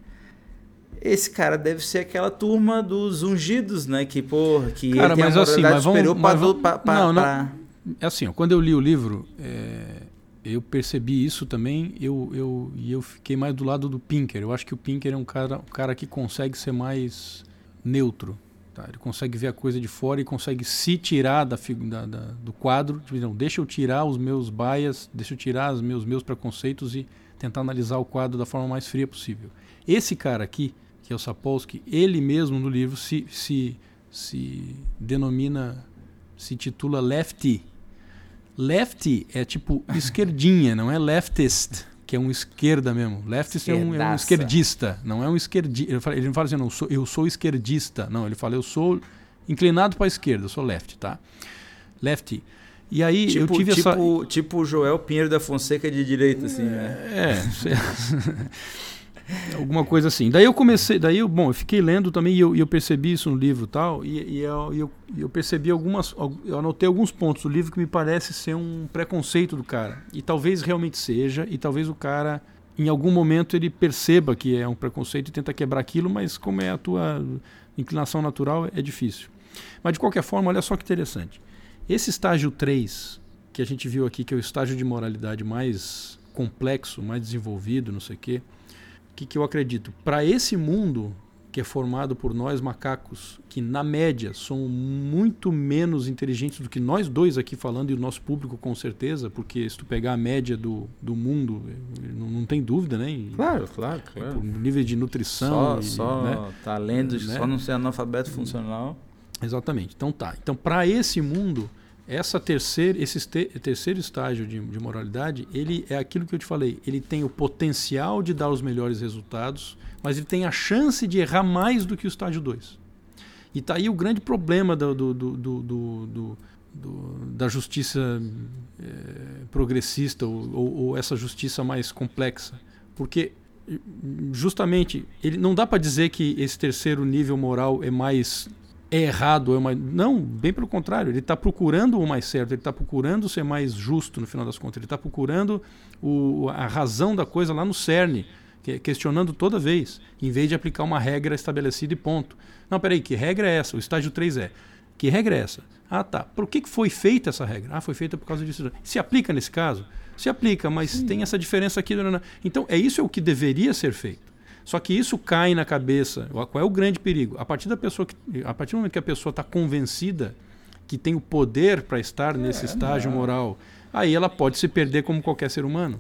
esse cara deve ser aquela turma dos ungidos, né? Que, pô, que cara, mas assim, mas vamos, mas vamos, pra, não, pra... É assim, ó, quando eu li o livro, é, eu percebi isso também, eu, eu, e eu fiquei mais do lado do Pinker. Eu acho que o Pinker é um cara, um cara que consegue ser mais neutro. Tá? Ele consegue ver a coisa de fora e consegue se tirar da, da, da do quadro. Tipo, não, deixa eu tirar os meus bias, deixa eu tirar os meus, meus preconceitos e tentar analisar o quadro da forma mais fria possível. Esse cara aqui, que é o Sapolsky, ele mesmo no livro se, se, se denomina, se titula lefty. Lefty é tipo esquerdinha, não é leftist, que é um esquerda mesmo. Leftist é um, é um, esquerdista, não é um esquerdista. Ele, ele não fala assim, não, sou, eu sou esquerdista. Não, ele fala, eu sou inclinado para a esquerda, eu sou left, tá? Lefty. E aí tipo, eu tive tipo, essa. Tipo o Joel Pinheiro da Fonseca de direita, assim, né? É. Alguma coisa assim. Daí eu comecei, daí eu, bom, eu fiquei lendo também e eu, eu percebi isso no livro tal, e, e eu, eu, eu, percebi algumas, eu anotei alguns pontos do livro que me parece ser um preconceito do cara. E talvez realmente seja, e talvez o cara, em algum momento, ele perceba que é um preconceito e tenta quebrar aquilo, mas como é a tua inclinação natural, é difícil. Mas de qualquer forma, olha só que interessante. Esse estágio 3, que a gente viu aqui, que é o estágio de moralidade mais complexo, mais desenvolvido, não sei o quê, que, que eu acredito? Para esse mundo que é formado por nós macacos, que na média são muito menos inteligentes do que nós dois aqui falando e o nosso público com certeza, porque se tu pegar a média do, do mundo, não, não tem dúvida, né? E, claro, claro, claro. Por nível de nutrição. Só, e, só né? lendo, né? só não ser analfabeto funcional. Exatamente. Então tá. Então para esse mundo essa terceira, esse te, terceiro estágio de, de, moralidade, ele é aquilo que eu te falei. Ele tem o potencial de dar os melhores resultados, mas ele tem a chance de errar mais do que o estágio 2. E está aí o grande problema do, do, do, da justiça é, progressista ou, ou, ou essa justiça mais complexa. Porque justamente ele não dá para dizer que esse terceiro nível moral é mais é errado, é uma... não, bem pelo contrário, ele está procurando o mais certo, ele está procurando ser mais justo no final das contas, ele está procurando o, a razão da coisa lá no cerne, questionando toda vez, em vez de aplicar uma regra estabelecida e ponto. Não, peraí, que regra é essa? O estágio 3 é. Que regra é essa? Ah, tá. Por que foi feita essa regra? Ah, foi feita por causa disso. Se aplica nesse caso? Se aplica, mas Sim. tem essa diferença aqui. Então, é isso é o que deveria ser feito. Só que isso cai na cabeça. Qual é o grande perigo? A partir, da pessoa que, a partir do momento que a pessoa está convencida que tem o poder para estar nesse é, estágio não. moral, aí ela pode se perder como qualquer ser humano.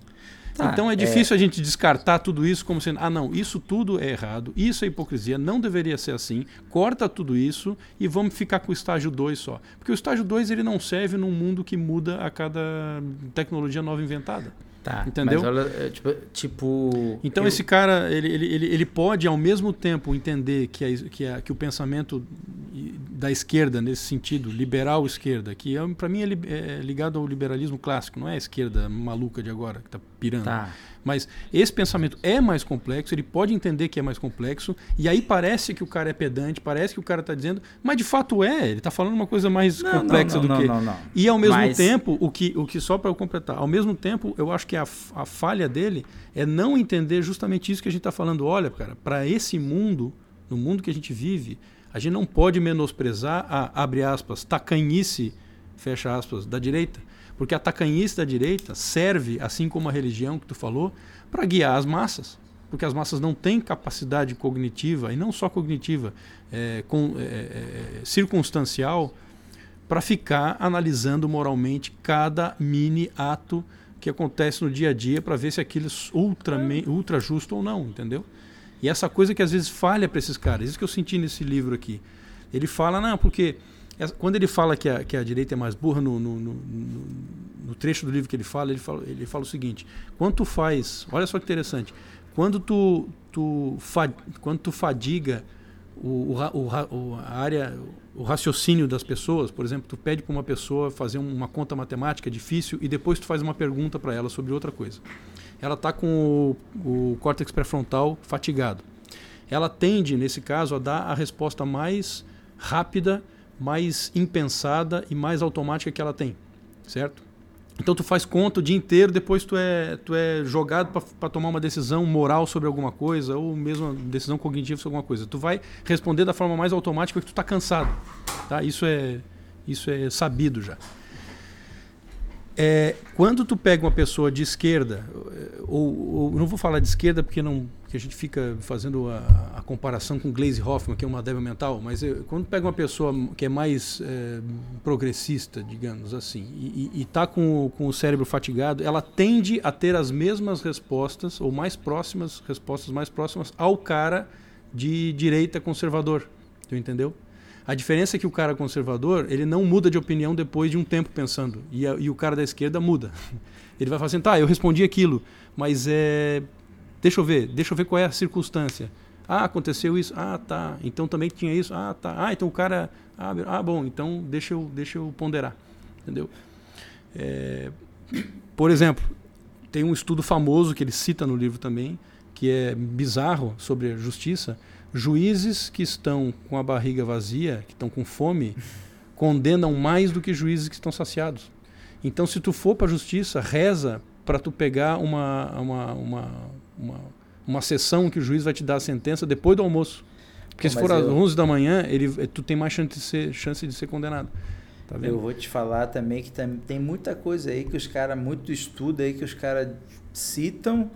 Tá, então é, é difícil é... a gente descartar tudo isso como sendo, ah, não, isso tudo é errado, isso é hipocrisia, não deveria ser assim, corta tudo isso e vamos ficar com o estágio 2 só. Porque o estágio 2 ele não serve num mundo que muda a cada tecnologia nova inventada. Tá, entendeu? Ela, é, tipo, tipo, então eu... esse cara ele, ele, ele pode ao mesmo tempo entender que, a, que, a, que o pensamento da esquerda nesse sentido liberal esquerda que é, para mim é, é ligado ao liberalismo clássico não é a esquerda maluca de agora que está pirando tá. Mas esse pensamento é mais complexo, ele pode entender que é mais complexo, e aí parece que o cara é pedante, parece que o cara está dizendo, mas de fato é, ele está falando uma coisa mais não, complexa não, não, do que. Não, não, E ao mesmo mas... tempo, o que, o que só para eu completar, ao mesmo tempo, eu acho que a, a falha dele é não entender justamente isso que a gente está falando. Olha, cara, para esse mundo, no mundo que a gente vive, a gente não pode menosprezar a, abre aspas, tacanhice, fecha aspas, da direita. Porque a tacanhice da direita serve, assim como a religião que tu falou, para guiar as massas. Porque as massas não têm capacidade cognitiva, e não só cognitiva, é, com, é, é, circunstancial, para ficar analisando moralmente cada mini ato que acontece no dia a dia para ver se aquilo é ultra, ultra justo ou não, entendeu? E essa coisa que às vezes falha para esses caras, isso que eu senti nesse livro aqui. Ele fala, não, porque quando ele fala que a, que a direita é mais burra, no, no, no, no, trecho do livro que ele fala, ele fala, ele fala o seguinte: quando tu faz, olha só que interessante, quando tu, tu, fa, quando tu fadiga o, o, o, a área, o raciocínio das pessoas, por exemplo, tu pede para uma pessoa fazer uma conta matemática difícil e depois tu faz uma pergunta para ela sobre outra coisa. Ela está com o, o córtex pré-frontal fatigado. Ela tende, nesse caso, a dar a resposta mais rápida, mais impensada e mais automática que ela tem, certo? Então tu faz conta o dia inteiro, depois tu é, tu é jogado para tomar uma decisão moral sobre alguma coisa, ou mesmo uma decisão cognitiva sobre alguma coisa. Tu vai responder da forma mais automática porque tu está cansado. Tá? Isso, é, isso é sabido já. É, quando tu pega uma pessoa de esquerda, ou, ou não vou falar de esquerda porque não que a gente fica fazendo a, a comparação com Glaze Hoffman, que é uma débil mental, mas eu, quando pega uma pessoa que é mais é, progressista, digamos assim, e está com, com o cérebro fatigado, ela tende a ter as mesmas respostas, ou mais próximas, respostas mais próximas ao cara de direita conservador. Tu entendeu? A diferença é que o cara conservador, ele não muda de opinião depois de um tempo pensando. E, a, e o cara da esquerda muda. Ele vai falar assim, tá, eu respondi aquilo, mas é, Deixa eu ver, deixa eu ver qual é a circunstância. Ah, aconteceu isso. Ah, tá. Então também tinha isso. Ah, tá. Ah, então o cara. Ah, ah bom, então deixa eu, deixa eu ponderar. Entendeu? É, por exemplo, tem um estudo famoso que ele cita no livro também, que é bizarro sobre a justiça. Juízes que estão com a barriga vazia, que estão com fome, condenam mais do que juízes que estão saciados. Então, se tu for para a justiça, reza para tu pegar uma, uma, uma, uma, uma sessão que o juiz vai te dar a sentença depois do almoço. Porque Pô, se for às 11 da manhã, ele, eh, tu tem mais chance de ser, chance de ser condenado. Tá eu vou te falar também que tem, tem muita coisa aí que os caras, muito estudo aí que os caras citam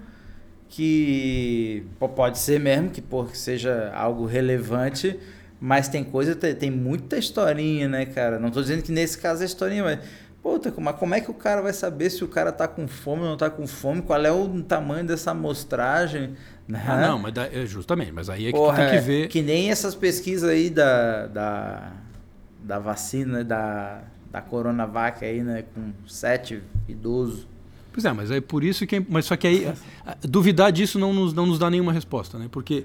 que pode ser mesmo que por seja algo relevante, mas tem coisa, tem, muita historinha, né, cara? Não estou dizendo que nesse caso é historinha, mas Puta, mas como é que o cara vai saber se o cara tá com fome ou não tá com fome? Qual é o tamanho dessa amostragem? Né? Ah, não, mas da, é justamente, mas aí é que Porra, tem que ver. Que nem essas pesquisas aí da, da, da vacina, da, da Coronavac aí, né? Com 7 idosos. Pois é, mas é por isso que. Mas só que aí. Duvidar disso não nos, não nos dá nenhuma resposta, né? Porque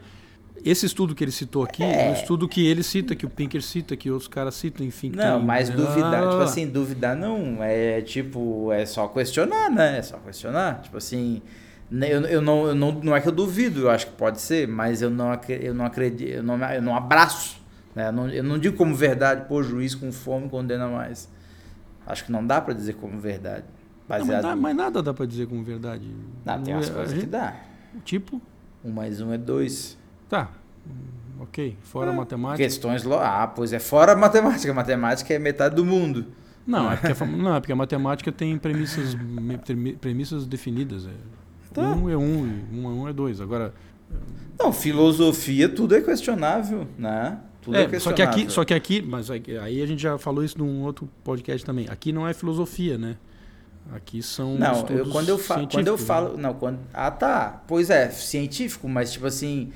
esse estudo que ele citou aqui é, é um estudo que ele cita, que o Pinker cita, que outros caras citam, enfim. Não, tem... mas duvidar, ah. tipo assim, duvidar não, é tipo, é só questionar, né? É só questionar. Tipo assim, né, eu, eu, não, eu não, não é que eu duvido, eu acho que pode ser, mas eu não, eu não acredito, eu não, eu não abraço. Né? Eu, não, eu não digo como verdade, pô, juiz com fome condena mais. Acho que não dá para dizer como verdade. Não, mas, mas, nada dá para dizer como verdade. Não, tem umas é, coisas gente, que dá. Tipo? Um mais um é dois. Tá. Ok. Fora é, matemática. Questões. Ah, pois é, fora matemática. Matemática é metade do mundo. Não, é porque, não, é porque a matemática tem premissas, premissas definidas. É. Tá. Um é um, um é um é dois. Agora. Não, filosofia, tudo é questionável, né? Tudo é, é só que aqui, só que aqui, mas aí a gente já falou isso num outro podcast também. Aqui não é filosofia, né? Aqui são Não, eu, quando eu falo, quando eu falo, né? não, quando Ah, tá. Pois é, científico, mas tipo assim,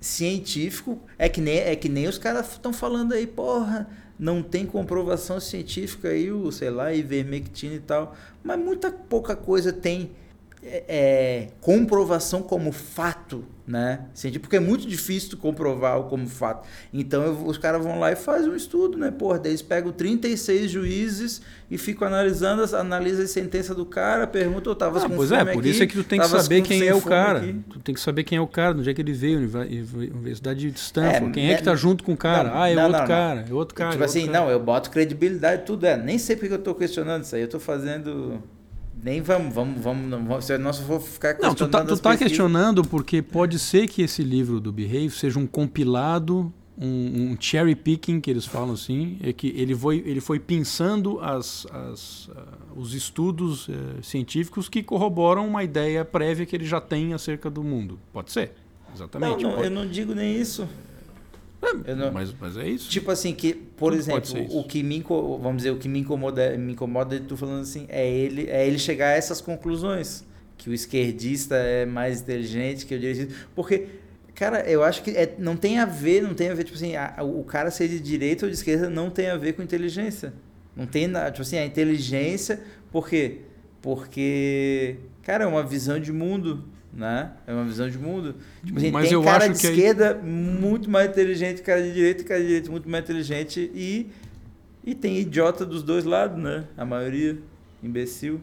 científico é que nem, é que nem os caras estão falando aí, porra, não tem comprovação científica aí, o, sei lá, ivermectina e tal, mas muita pouca coisa tem é, é comprovação como fato né? Porque é muito difícil comprovar como fato. Então eu, os caras vão lá e fazem um estudo, né? Porra, daí eles pegam 36 juízes e ficam analisando, analisa a sentença do cara, pergunta, eu tava ah, com Pois é, por aqui, isso é que tu tem que saber quem é o cara. Aqui. Tu tem que saber quem é o cara, onde é que ele veio, Universidade de Stanford. É, quem é, é que tá junto com o cara? Não, ah, é não, outro não, cara, é outro cara. Tipo é assim, cara. não, eu boto credibilidade, tudo é. Nem sei porque eu tô questionando isso aí, eu tô fazendo nem vamos, vamos, vamos, não, se nós for ficar questionando. Não, tu tá, tu tá questionando porque pode ser que esse livro do Behave seja um compilado, um, um, cherry picking, que eles falam assim, é que ele foi, ele foi pensando as, as, uh, os estudos uh, científicos que corroboram uma ideia prévia que ele já tem acerca do mundo. Pode ser, exatamente. Não, não, eu não digo nem isso. É, não, mas, mas é isso. Tipo assim, que, por Tudo exemplo, o que me vamos dizer, o que me incomoda, me incomoda de tu falando assim, é ele, é ele chegar a essas conclusões. Que o esquerdista é mais inteligente que o direitista. Porque, cara, eu acho que é, não tem a ver, não tem a ver, tipo assim, a, o cara ser de direita ou de esquerda não tem a ver com inteligência. Não tem nada, tipo assim, a inteligência, por quê? Porque, cara, é uma visão de mundo né? É uma visão de mundo. Tipo, assim, Mas tem cara de que aí- esquerda muito mais inteligente, cara de direita, cara de direita muito mais inteligente e e tem idiota dos dois lados, né? A maioria imbecil.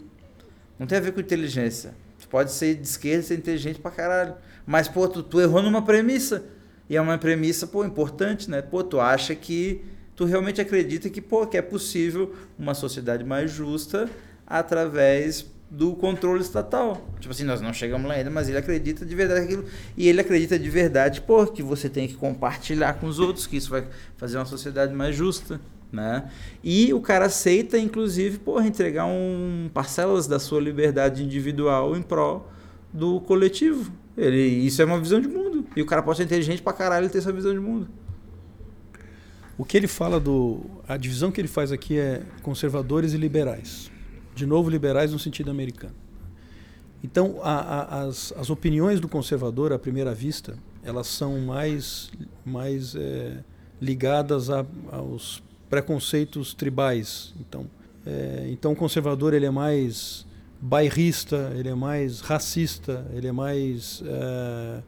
Não tem a ver com inteligência. Tu pode ser de esquerda e ser inteligente pra caralho. Mas, pô, tu, tu errou numa premissa. E é uma premissa, pô, importante, né? Pô, tu acha que. Tu realmente acredita que, pô, que é possível uma sociedade mais justa através do controle estatal. Tipo assim, nós não chegamos lá ainda, mas ele acredita de verdade aquilo. E ele acredita de verdade, pô, que você tem que compartilhar com os outros, que isso vai fazer uma sociedade mais justa. Né? E o cara aceita, inclusive, porra, entregar um parcelas da sua liberdade individual em prol do coletivo. Ele, isso é uma visão de mundo. E o cara pode ser inteligente pra caralho e ter essa visão de mundo. O que ele fala do. A divisão que ele faz aqui é conservadores e liberais. De novo, liberais no sentido americano. Então, a, a, as, as opiniões do conservador, à primeira vista, elas são mais, mais é, ligadas a, aos preconceitos tribais. Então, é, então, o conservador ele é mais bairrista, ele é mais racista, ele é mais. É,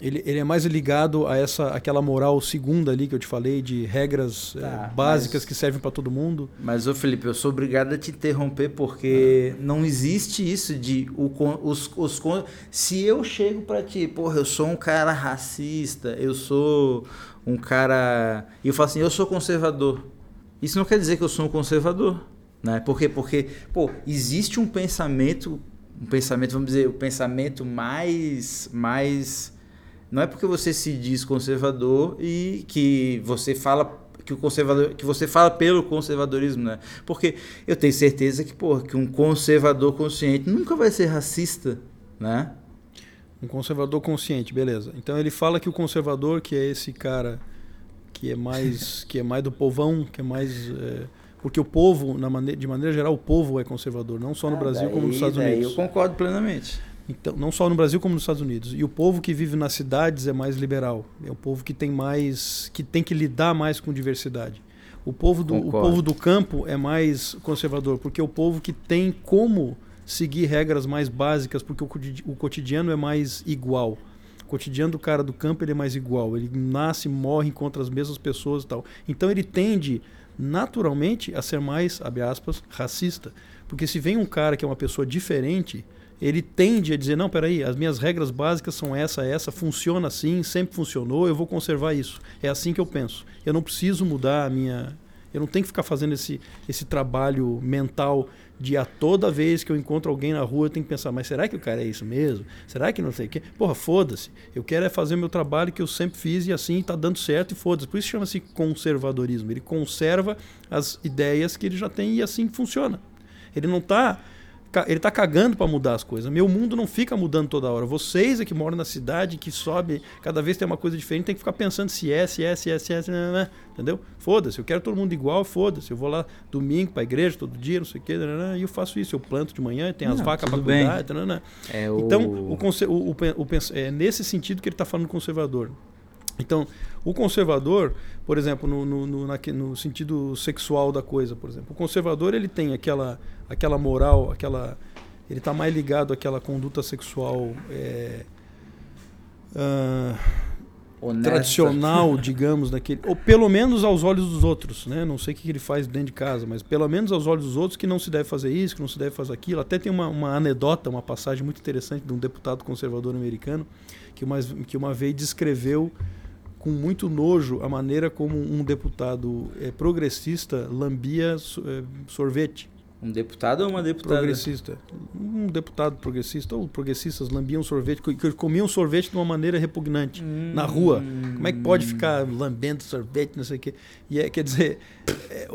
ele, ele é mais ligado a essa aquela moral segunda ali que eu te falei de regras Tá, é, básicas mas- que servem para todo mundo. Mas, ô Felipe, eu sou obrigado a te interromper porque não existe isso de o, os, os se eu chego pra ti, porra, eu sou um cara racista, eu sou um cara. E eu falo assim, eu sou conservador. Isso não quer dizer que eu sou um conservador. Né? Por quê? Porque, pô, existe um pensamento, um pensamento, vamos dizer, o pensamento mais. mais não é porque você se diz conservador e que você fala que o conservador que você fala pelo conservadorismo, né? Porque eu tenho certeza que, pô, que um conservador consciente nunca vai ser racista, né? Um conservador consciente, beleza. Então ele fala que o conservador, que é esse cara que é mais que é mais do povão, que é mais é, porque o povo, na maneira, de maneira geral, o povo é conservador, não só no Ah, Brasil como nos daí- Estados daí Unidos. Eu concordo plenamente. Então, não só no Brasil como nos Estados Unidos. E o povo que vive nas cidades é mais liberal. É o povo que tem mais que tem que lidar mais com diversidade. O povo do, o povo do campo é mais conservador, porque é o povo que tem como seguir regras mais básicas, porque o o cotidiano é mais igual. O cotidiano do cara do campo ele é mais igual. Ele nasce, morre, encontra as mesmas pessoas e tal. Então ele tende naturalmente a ser mais, abre aspas, racista. Porque se vem um cara que é uma pessoa diferente, ele tende a dizer, não, peraí, as minhas regras básicas são essa, essa, funciona assim, sempre funcionou, eu vou conservar isso. É assim que eu penso. Eu não preciso mudar a minha... Eu não tenho que ficar fazendo esse, esse trabalho mental de a toda vez que eu encontro alguém na rua, eu tenho que pensar, mas será que o cara é isso mesmo? Será que não sei o quê? Porra, foda-se. Eu quero é fazer meu trabalho que eu sempre fiz e assim está dando certo e foda-se. Por isso chama-se conservadorismo. Ele conserva as ideias que ele já tem e assim funciona. Ele não está ele tá cagando para mudar as coisas. Meu mundo não fica mudando toda hora. Vocês é que moram na cidade, que sobe, cada vez tem uma coisa diferente, tem que ficar pensando se é, se é, se é, se é, se é, né? entendeu? Foda-se, eu quero todo mundo igual, foda-se. Eu vou lá domingo para igreja todo dia, não sei o quê, né? e eu faço isso. Eu planto de manhã, tem as vacas bem. cuidar, né? É Então, o, conse- o, o, o é nesse sentido que ele está falando conservador. Então, o conservador, por exemplo, no, no, no, no sentido sexual da coisa, por exemplo, o conservador ele tem aquela, aquela moral, aquela, ele está mais ligado àquela conduta sexual é, Honesta. tradicional, digamos, daquele, ou pelo menos aos olhos dos outros, né? Não sei o que ele faz dentro de casa, mas pelo menos aos olhos dos outros que não se deve fazer isso, que não se deve fazer aquilo. Até tem uma, uma anedota, uma passagem muito interessante de um deputado conservador americano que uma, que uma vez descreveu com muito nojo a maneira como um deputado eh, progressista lambia eh, sorvete. Um deputado ou uma deputada? Progressista. Um deputado progressista, ou progressistas lambiam sorvete, que comiam sorvete de uma maneira repugnante na rua. Como é que pode ficar lambendo sorvete, não sei o quê? E é, quer dizer, é,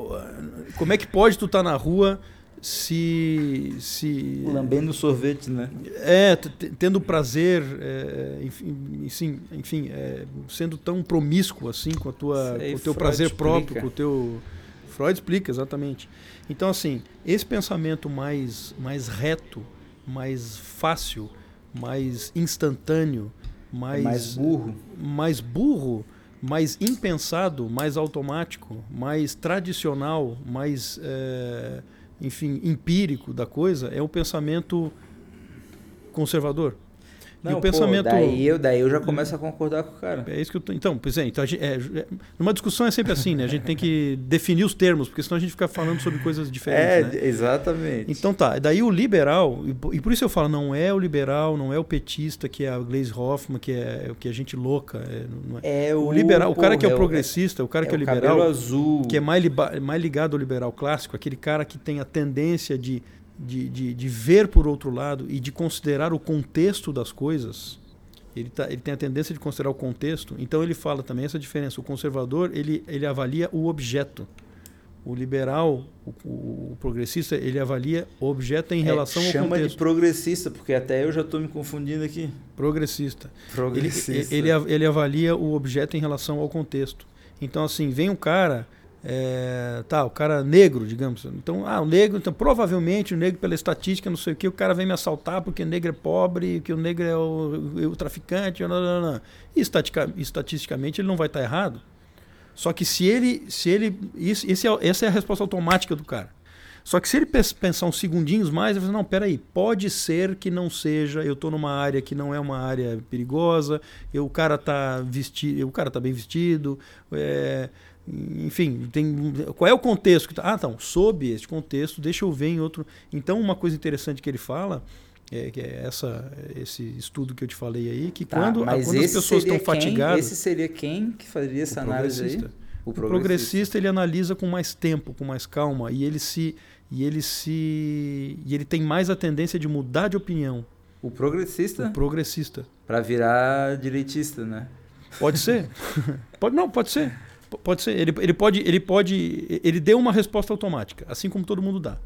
como é que pode tu estar na rua se. se Lambendo sorvete, né? é, tendo prazer, é, enfim, enfim, enfim, é, sendo tão promíscuo assim com a tua, com o teu Freud prazer explica. próprio, com o teu Freud explica exatamente. Então assim, esse pensamento mais mais reto, mais fácil, mais instantâneo, mais mais burro. mais burro, mais impensado, mais automático, mais tradicional, mais, é, enfim, empírico da coisa, é o pensamento conservador. Não, e o pensamento. Pô, daí, eu, daí eu já começo a concordar com o cara. É isso que eu tô, Então, pois é, então gente, é, é, numa discussão é sempre assim, né? A gente tem que definir os termos, porque senão a gente fica falando sobre coisas diferentes. É, né? exatamente. Então tá, daí o liberal, e por isso eu falo, não é o liberal, não é o petista, que é a Glaze Hoffman, que é o que a gente louca. É, é. é o, o liberal, o cara que é o progressista, o cara é que é o liberal. azul. Que é mais, mais ligado ao liberal clássico, aquele cara que tem a tendência de de, de, de, ver por outro lado e de considerar o contexto das coisas, ele, tá, ele tem a tendência de considerar o contexto. Então ele fala também essa diferença. O conservador ele, ele avalia o objeto. O liberal, o, o, progressista, ele avalia o objeto em é, relação ao contexto. Chama de progressista, porque até eu já estou me confundindo aqui. Progressista. Progressista. Ele, ele, ele avalia o objeto em relação ao contexto. Então, assim, vem um cara é, tá, o cara negro, digamos. Então, ah, o negro, então provavelmente o negro, pela estatística, não sei o que, o cara vem me assaltar porque o negro é pobre, que o negro é o, o traficante, não, não, não. E estatica, estatisticamente ele não vai estar errado. Só que se ele. Se ele isso, esse é, essa é a resposta automática do cara. Só que se ele pensar uns segundinhos mais, ele dizer, não, peraí, pode ser que não seja, eu estou numa área que não é uma área perigosa, eu, o cara está vestido, o cara tá bem vestido, é, enfim, tem, qual é o contexto? Que tá, ah, então, sob este contexto, deixa eu ver em outro. Então, uma coisa interessante que ele fala é, que é essa, esse estudo que eu te falei aí, que tá, quando, quando as pessoas estão fatigadas. Esse seria quem que faria essa análise aí? O progressista. o progressista ele analisa com mais tempo, com mais calma, e ele se. E ele se. E ele tem mais a tendência de mudar de opinião. O progressista? O progressista. Para virar direitista, né? Pode ser. pode, não, pode ser. Pode ser. Ele, ele, pode, ele pode. Ele deu uma resposta automática, assim como todo mundo dá.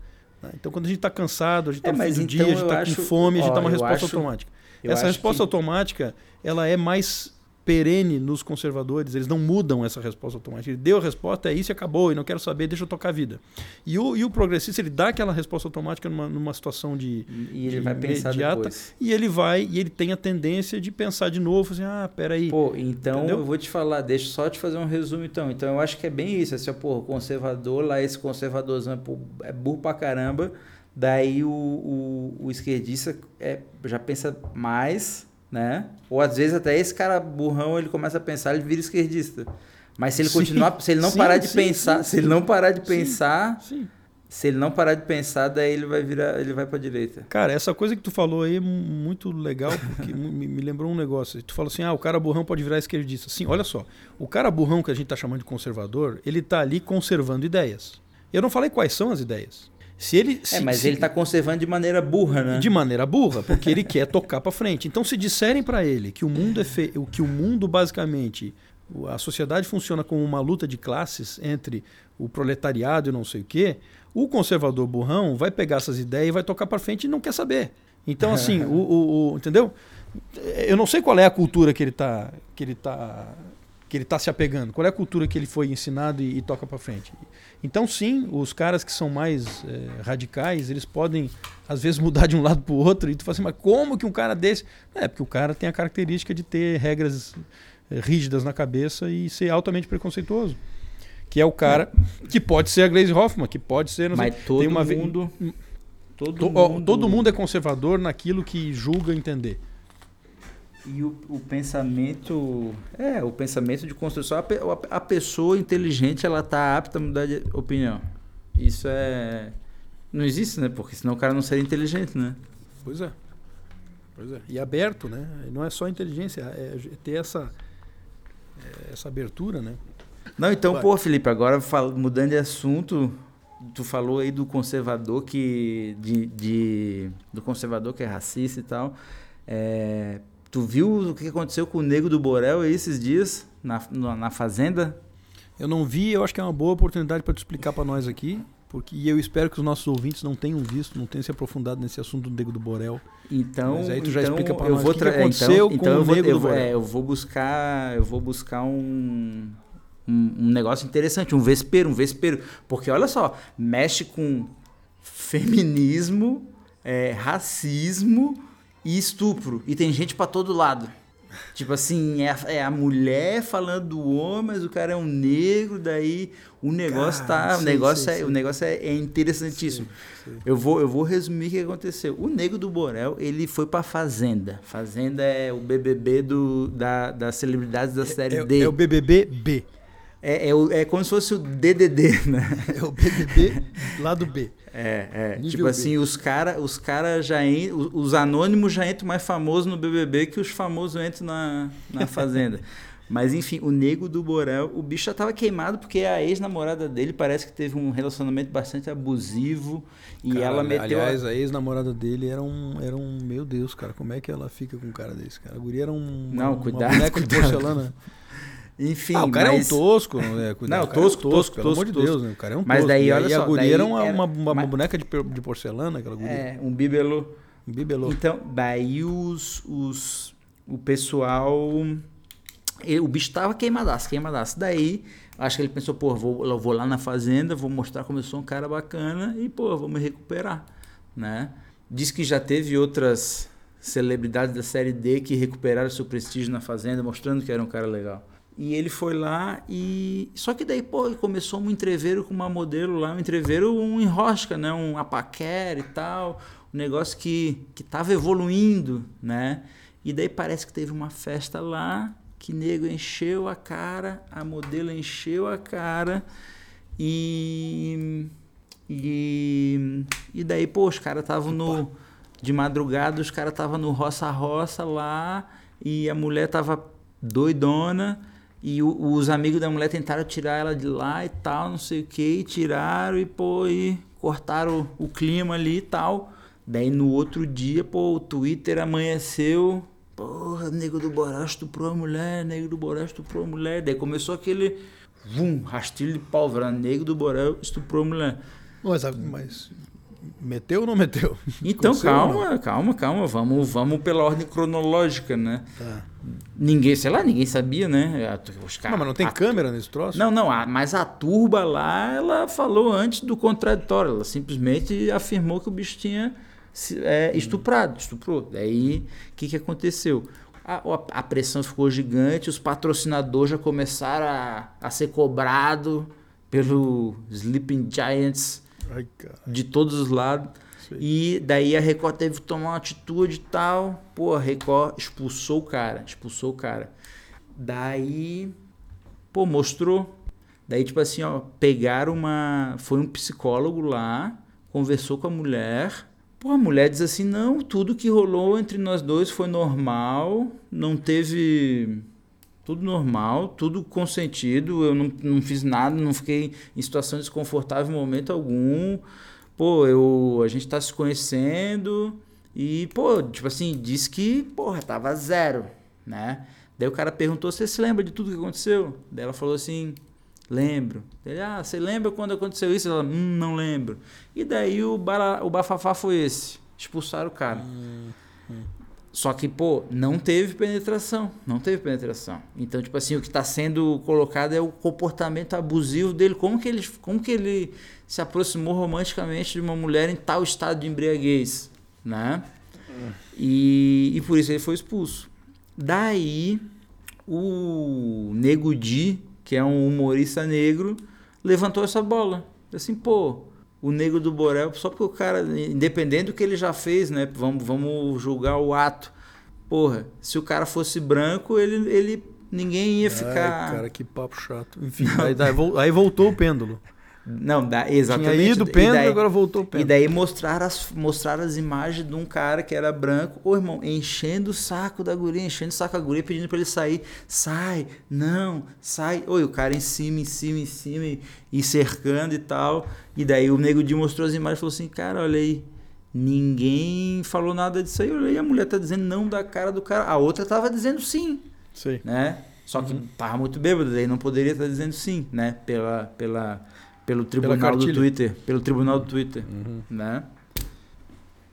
Né? Então, quando a gente está cansado, a gente está é, no fim do então dia, a gente está com fome, a gente dá uma resposta acho, automática. Essa resposta que... automática, ela é mais perene nos conservadores, eles não mudam essa resposta automática. Ele deu a resposta, é isso e acabou, e não quero saber, deixa eu tocar a vida. E o, e o progressista, ele dá aquela resposta automática numa, numa situação de, e ele de vai pensar imediata, depois. e ele vai, e ele tem a tendência de pensar de novo, assim, ah, peraí. Pô, então Entendeu? eu vou te falar, deixa só te fazer um resumo então. Então eu acho que é bem isso, assim, pô, conservador, lá esse conservadorzão é burro pra caramba, daí o, o, o esquerdista é, já pensa mais né? Ou às vezes até esse cara burrão ele começa a pensar, ele vira esquerdista. Mas se ele sim, continuar, se ele não sim, parar de sim, pensar, se ele não parar de pensar, se ele não parar de pensar, daí ele vai virar, ele vai para direita. Cara, essa coisa que tu falou aí é muito legal, porque me, me, lembrou um negócio. Tu falou assim: "Ah, o cara burrão pode virar esquerdista". Sim, olha só. O cara burrão que a gente tá chamando de conservador, ele tá ali conservando ideias. Eu não falei quais são as ideias. Se ele, é, mas se, ele está conservando de maneira burra, né? De maneira burra, porque ele quer tocar para frente. Então, se disserem para ele que o mundo é fe... que o mundo basicamente a sociedade funciona como uma luta de classes entre o proletariado e não sei o quê, o conservador burrão vai pegar essas ideias e vai tocar para frente e não quer saber. Então, assim, o, o, o, entendeu? Eu não sei qual é a cultura que ele está que ele tá que ele está se apegando? Qual é a cultura que ele foi ensinado e, e toca para frente? Então, sim, os caras que são mais é, radicais, eles podem, às vezes, mudar de um lado para o outro. E tu fala assim, mas como que um cara desse. É, porque o cara tem a característica de ter regras é, rígidas na cabeça e ser altamente preconceituoso. Que é o cara que pode ser a Glaze Hoffman, que pode ser. Mas sei, todo mundo. Todo, to, mundo... todo mundo é conservador naquilo que julga entender. E o, o, pensamento. É, o pensamento de construção. A, a pessoa inteligente, ela tá apta a mudar de opinião. Isso é. Não existe, né? Porque senão o cara não seria inteligente, né? Pois é. Pois é. E aberto, né? Não é só inteligência, é ter essa, é essa abertura, né? Não, então, Vai. pô, Felipe, agora mudando de assunto, tu falou aí do conservador que. De, de do conservador que é racista e tal. É, Tu viu o que aconteceu com o Nego do Borel esses dias na, na, na Fazenda? Eu não vi, eu acho que é uma boa oportunidade para te explicar para nós aqui, porque eu espero que os nossos ouvintes não tenham visto, não tenham se aprofundado nesse assunto do Nego do Borel. Então, Mas aí tu já então, explica para nós o que, que aconteceu então, com então o vou, Nego eu do Borel. É, eu vou buscar, eu vou buscar um, um, um negócio interessante, um vespeiro, um vespeiro, porque olha só, mexe com feminismo, é, racismo, e estupro. E tem gente para todo lado. Tipo assim, é a, é a mulher falando do homem, mas o cara é um negro, daí o negócio Cara, tá. sim, o negócio, sim, é, sim. O negócio é, é interessantíssimo. Sim, sim. Eu vou, eu vou resumir o que aconteceu. O Nego do Borel, ele foi pra Fazenda. Fazenda é o BBB do, da, das celebridades da série É, D. é o BBB B. É, é, é como se fosse o DDD, né? É o BBB lado B. É, é. Nível Tipo B. assim, os caras os cara já en- os, os anônimos já entram mais famosos no BBB que os famosos entram na, na Fazenda. Mas enfim, o Nego do Borel, o bicho já tava queimado porque a ex-namorada dele parece que teve um relacionamento bastante abusivo e Cara, ela meteu. Aliás, a ex-namorada dele era um, era um. Meu Deus, cara, como é que ela fica com um cara desse, cara? A guria era um. Não, uma cuidado, boneca de cuidado. porcelana. Enfim, ah, o cara mas... é um tosco. Né? Cuidado, Não, o cara é um tosco, tosco, pelo amor de tosco, Deus, né? O cara é um Mas tosco. daí, E olha a só, guria daí era uma, era- uma, uma mas- boneca de, de porcelana, aquela guria. É, um bibelô. Um bibelô. Então, daí os, os o pessoal e o bicho tava queimadaço, queimadaço. Daí, acho que ele pensou, pô, vou, vou lá na fazenda, vou mostrar como eu sou um cara bacana e, pô, vou me recuperar, né? Diz que já teve outras celebridades da série D que recuperaram seu prestígio na fazenda, mostrando que era um cara legal. E ele foi lá e. Só que daí, pô, começou um entreveiro com uma modelo lá, um entreveiro, um enrosca, né? Um apaquera e tal. Um negócio que, que tava evoluindo, né? E daí parece que teve uma festa lá, que nego encheu a cara, a modelo encheu a cara e. E, e daí, pô, os caras estavam no. De madrugada, os caras estavam no roça-roça lá e a mulher tava doidona. E o- os amigos da mulher tentaram tirar ela de lá e tal, não sei o que, tiraram e, pô, e cortaram o, o clima ali e tal. Daí no outro dia, pô, o Twitter amanheceu. Porra, nego do Borá estuprou a mulher, nego do Borá estuprou a mulher. Daí começou aquele vum, rastilho de pólvora, nego do Borá estuprou a mulher. Mas, mas meteu ou não meteu? Então, Aconteceu não? calma, calma, calma, vamos, vamos pela ordem cronológica, né? Tá. Ninguém, sei lá, ninguém sabia, né? Os Não, caras, mas não tem a- câmera nesse troço? Não, não, a- mas a turba lá, ela falou antes do contraditório, ela simplesmente afirmou que o bicho tinha é, estuprado, estuprou. Daí, o que, que aconteceu? A, a- a pressão ficou gigante, os patrocinadores já começaram a, a ser cobrados pelo Sleeping Giants Ai, de todos os lados. Sei. E daí a Record teve que tomar uma atitude e tal. Pô, a Record expulsou o cara, expulsou o cara. Daí, pô, mostrou. Daí, tipo assim, ó, pegaram uma. Foi um psicólogo lá, conversou com a mulher. Pô, a mulher diz assim: não, tudo que rolou entre nós dois foi normal, não teve. Tudo normal, tudo consentido, eu não, não fiz nada, não fiquei em situação desconfortável em momento algum. Pô, eu, a gente tá se conhecendo e, pô, tipo assim, disse que, porra, tava zero, né? Daí o cara perguntou, você se lembra de tudo que aconteceu? Daí ela falou assim, lembro. Ele, ah, você lembra quando aconteceu isso? Ela, hum, não lembro. E daí o, bara, o bafafá foi esse, expulsaram o cara. Só que, pô, não teve penetração. Não teve penetração. Então, tipo assim, o que está sendo colocado é o comportamento abusivo dele. Como que ele, como que ele se aproximou romanticamente de uma mulher em tal estado de embriaguez, né? E, e por isso ele foi expulso. Daí, o Nego Di, que é um humorista negro, levantou essa bola. Assim, pô, o Negro do Borel, só porque o cara, independente do que ele já fez, né? Vamos, vamos julgar o ato. Porra, se o cara fosse branco, ele, ele ninguém ia ficar. Ai, cara, que papo chato. Enfim, aí, aí voltou o pêndulo. Não, dá, exatamente. Tinha ido o E pêndulo, daí- agora voltou o E pêndulo. daí mostraram as, mostraram as imagens de um cara que era branco, ô irmão, enchendo o saco da guria, enchendo o saco da guria, pedindo pra ele sair. Sai, não, sai. Oi, o cara em cima, em cima, em cima, e, e cercando e tal. E daí o nego de mostrou as imagens e falou assim: cara, olha aí. Ninguém falou nada disso aí. Olha aí, a mulher tá dizendo não da cara do cara. A outra tava dizendo sim Sei. né? Só que Uhum. tava muito bêbado, daí não poderia estar dizendo sim, né? Pela, pela, pelo tribunal do. Twitter, pelo tribunal do Twitter, Uhum. né?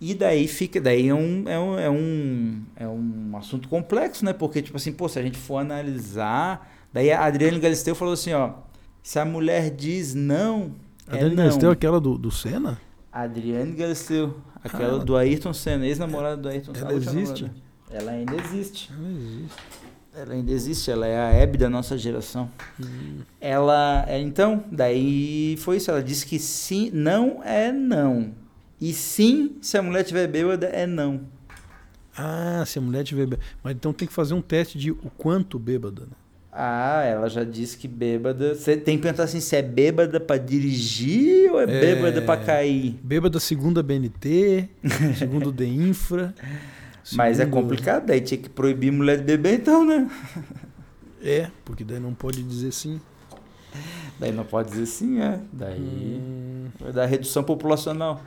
E daí fica, daí é um, é um, é um, é um assunto complexo, né? Porque, tipo assim, pô, se a gente for analisar, daí a Adriane Galisteu falou assim, ó, se a mulher diz não, A é Dani não. Galisteu, aquela do, do Senna? Adriane Galisteu, aquela ela- do Ayrton Senna, ex-namorada do Ayrton Senna. Ela existe? namorada. Ela ainda existe. Não existe. Ela ainda existe, ela é a Hebe da nossa geração. Hum. Ela, é, então, daí foi isso. Ela disse que sim, não é não. E sim, se a mulher tiver bêbada, é não. Ah, se a mulher tiver. bê- Mas então tem que fazer um teste de o quanto bêbada. Né? Ah, ela já disse que bêbada. Você tem que perguntar assim: se é bêbada pra dirigir ou é, bêbada pra cair? Bêbada segunda BNT, segundo de Mas é complicado, daí tinha que proibir mulher de beber, então, né? É, porque daí não pode dizer sim. Daí não pode dizer sim, é. Daí Hum, vai dar redução populacional.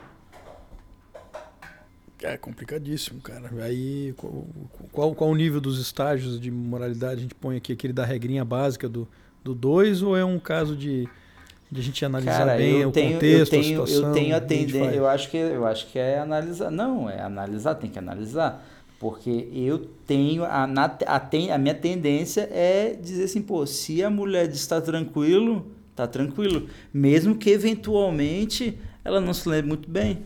é complicadíssimo, cara. Aí, qual, qual, qual o nível dos estágios de moralidade? A gente põe aqui aquele da regrinha básica do 2 ou é um caso de, de a gente analisar Cara, bem eu o tenho, contexto, eu tenho, a situação? eu tenho a tendência, eu acho que eu acho que é analisar. Não, é analisar, tem que analisar. Porque eu tenho a, na, a, ten- a minha tendência é dizer assim, pô, se a mulher está tranquilo, tá tranquilo, mesmo que eventualmente ela não se lembre muito bem,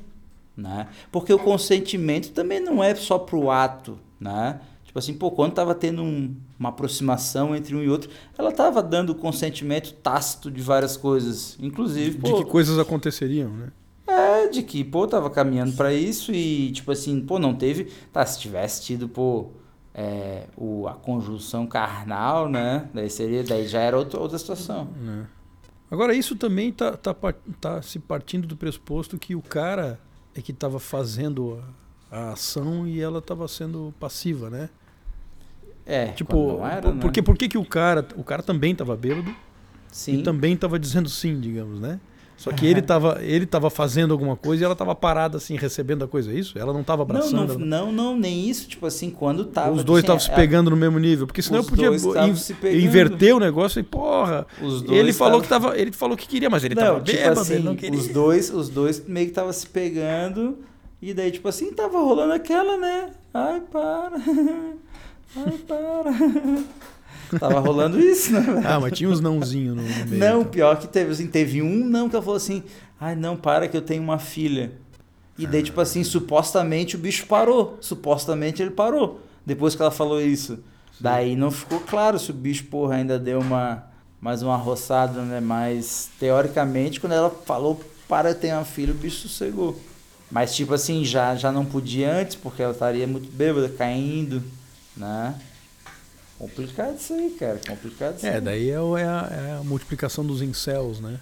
né? Porque o consentimento também não é só pro ato, né? Tipo assim, pô, quando tava tendo um- uma aproximação entre um e outro, ela tava dando consentimento tácito de várias coisas, inclusive, De pô, que coisas aconteceriam, né? é, de que, pô, tava caminhando pra isso e, tipo assim, pô, não teve. Tá, se tivesse tido, pô, é, o, a conjunção carnal, né? Daí seria, daí já era outra, outra situação. né? Agora, isso também tá, tá, tá se partindo do pressuposto que o cara é que estava fazendo a, a ação e ela estava sendo passiva, né? É, Tipo, não era, por, né? porque, por que, o cara. O cara também estava bêbado Sim. e também estava dizendo sim, digamos, né? Só que ele estava ele tava fazendo alguma coisa e ela estava parada assim, recebendo a coisa, é isso? Ela não estava não, abraçando. não, ela- não, não, nem isso, tipo assim, quando tava. os dois estavam assim, se a- pegando no mesmo nível, porque senão eu os podia bo- estavam in- inverter o negócio e porra. Os dois Ele falou que tava, ele falou que queria, mas ele não, tava tipo bêbado, assim, ele não queria. os dois, os dois meio que tava se pegando e daí tipo assim, tava rolando aquela, né? Ai, para. Ai, para. tava rolando isso, né? velho? Ah, mas tinha uns nãozinhos no, no meio. Não, então. pior que teve, assim, teve um não que ela falou assim, ai não, para que eu tenho uma filha. E daí, tipo assim, supostamente o bicho parou. Supostamente ele parou. Depois que ela falou isso. Daí não ficou claro se o bicho, porra, ainda deu uma mais uma roçada, né? Mas teoricamente, quando ela falou para ter uma filha, o bicho sossegou. Mas tipo assim, já, já não podia antes, porque ela estaria muito bêbada, caindo, né? Complicado isso aí, cara. Complicado isso É, aí. daí é, o- é a, é a multiplicação dos incels, né?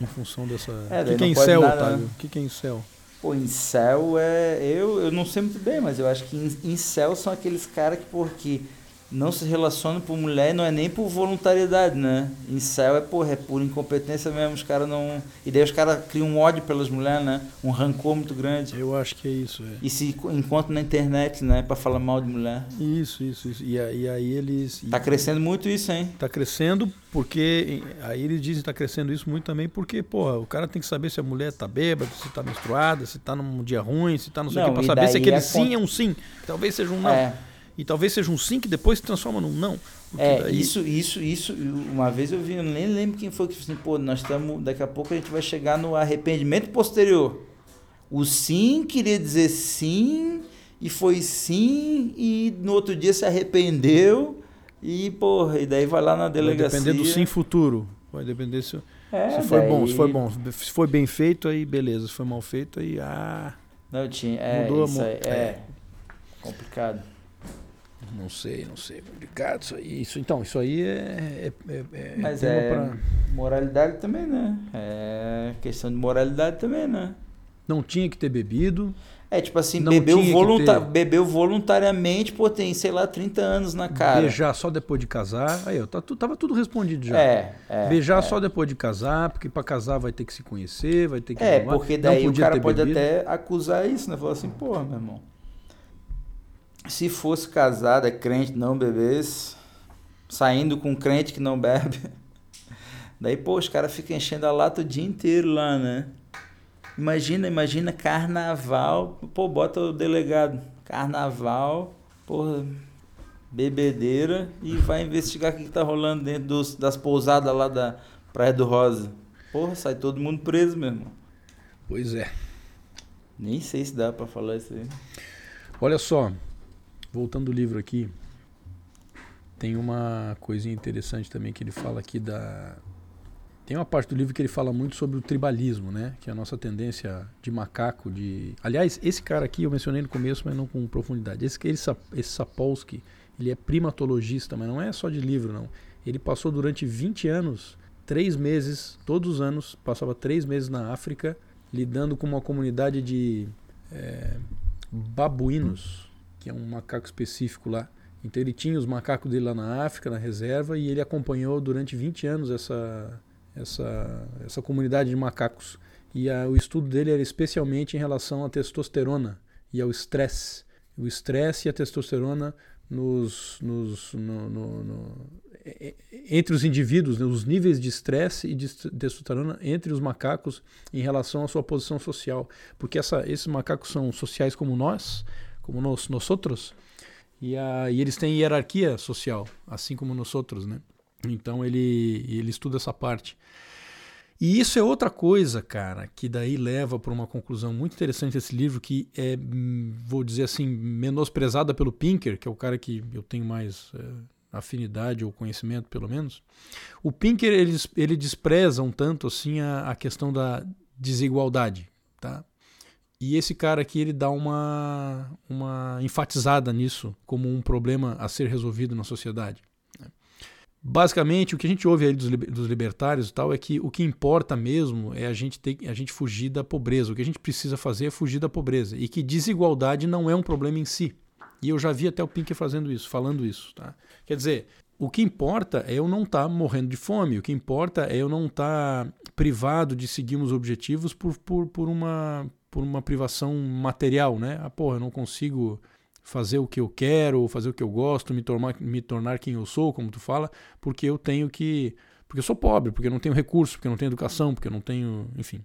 Em função dessa. É, o que, que é não pode incel, dar, Otávio? né? O que, que é incel? Pô, incel é. Eu, eu não sei muito bem, mas eu acho que in- incel são aqueles caras que, porque não se relacionam por mulher não é nem por voluntariedade, né? Incel é, porra, é por incompetência mesmo. Os caras não. E daí os caras criam um ódio pelas mulheres, né? Um rancor muito grande. Eu acho que é isso. É. E se co- encontram na internet, né? Pra falar mal de mulher. Isso, isso, isso. E, a- e aí eles. Tá crescendo muito isso, hein? Tá crescendo porque. Aí eles dizem que tá crescendo isso muito também porque, porra, o cara tem que saber se a mulher tá bêbada, se tá menstruada, se tá num dia ruim, se tá não sei o que, pra saber se aquele a sim é um sim. Talvez seja um não. É. E talvez seja um sim que depois se transforma num não. É, daí- isso, isso, isso. Uma vez eu vi, eu nem lembro quem foi que disse assim, pô, nós estamos. Daqui a pouco a gente vai chegar no arrependimento posterior. O sim queria dizer sim, e foi sim, e no outro dia se arrependeu, e porra, e daí vai lá na Vai delegacia. depender do sim futuro. Vai depender se, É, se foi daí- bom, se foi bom. Se foi bem feito, aí beleza. Se foi mal feito, aí. Ah, Não, tinha. É, Mudou a isso mo- aí, é. é. Complicado. Não sei, não sei. Complicado isso aí. Isso, então, isso aí é. é, é- é Mas tema é. pra- Moralidade também, né? É questão de moralidade também, né? Não tinha que ter bebido. É, tipo assim, Não bebeu, volunta ter. bebeu voluntariamente, pô, tem, sei lá, 30 anos na cara. Beijar só depois de casar. Aí, ó, tá, tava tudo respondido já. É, é. Beijar é. só depois de casar, porque pra casar vai ter que se conhecer, vai ter que. É, arrumar. porque daí o cara pode bebido. até acusar isso, né? Falar assim, porra, meu irmão. Se fosse casado, é crente, não bebesse, saindo com um crente que não bebe. Daí, pô, os caras ficam enchendo a lata o dia inteiro lá, né? Imagina, imagina carnaval. Pô, bota o delegado. Carnaval, porra, bebedeira e vai investigar o que, que tá rolando dentro dos, das pousadas lá da Praia do Rosa. Porra, sai todo mundo preso, meu irmão. Pois é. Nem sei se dá pra falar isso aí. Olha só. Voltando do livro aqui, tem uma coisinha interessante também que ele fala aqui da. Tem uma parte do livro que ele fala muito sobre o tribalismo, né? Que é a nossa tendência de macaco, de. Aliás, esse cara aqui eu mencionei no começo, mas não com profundidade. Esse, esse, esse Sapolsky, ele é primatologista, mas não é só de livro, não. Ele passou durante 20 anos, três meses, todos os anos, passava três meses na África, lidando com uma comunidade de é, babuínos, é um macaco específico lá. Então ele tinha os macacos dele lá na África, na reserva, e ele acompanhou durante 20 anos essa, essa, essa comunidade de macacos. E a, o estudo dele era especialmente em relação à testosterona e ao estresse. O estresse e a testosterona nos, nos, no, no, no, entre os indivíduos, né, os níveis de estresse e de testosterona entre os macacos em relação à sua posição social. Porque essa, esses macacos são sociais como nós, como nós, nós outros, e, a, e eles têm hierarquia social, assim como nós outros. Né? Então ele, ele estuda essa parte. E isso é outra coisa, cara, que daí leva para uma conclusão muito interessante desse livro, que é, vou dizer assim, menosprezada pelo Pinker, que é o cara que eu tenho mais é, afinidade ou conhecimento, pelo menos. O Pinker, ele, ele despreza um tanto assim a, a questão da desigualdade, tá? E esse cara aqui, ele dá uma, uma enfatizada nisso como um problema a ser resolvido na sociedade. Basicamente, o que a gente ouve aí dos, dos libertários e tal é que o que importa mesmo é a gente, ter, a gente fugir da pobreza. O que a gente precisa fazer é fugir da pobreza. E que desigualdade não é um problema em si. E eu já vi até o Pinker fazendo isso, falando isso. Tá? Quer dizer, o que importa é eu não estar tá morrendo de fome, o que importa é eu não estar tá privado de seguir os objetivos por, por, por, uma, por uma privação material, né? Ah, porra, eu não consigo fazer o que eu quero, fazer o que eu gosto, me tornar, me tornar quem eu sou, como tu fala, porque eu tenho que. Porque eu sou pobre, porque eu não tenho recurso, porque eu não tenho educação, porque eu não tenho. Enfim.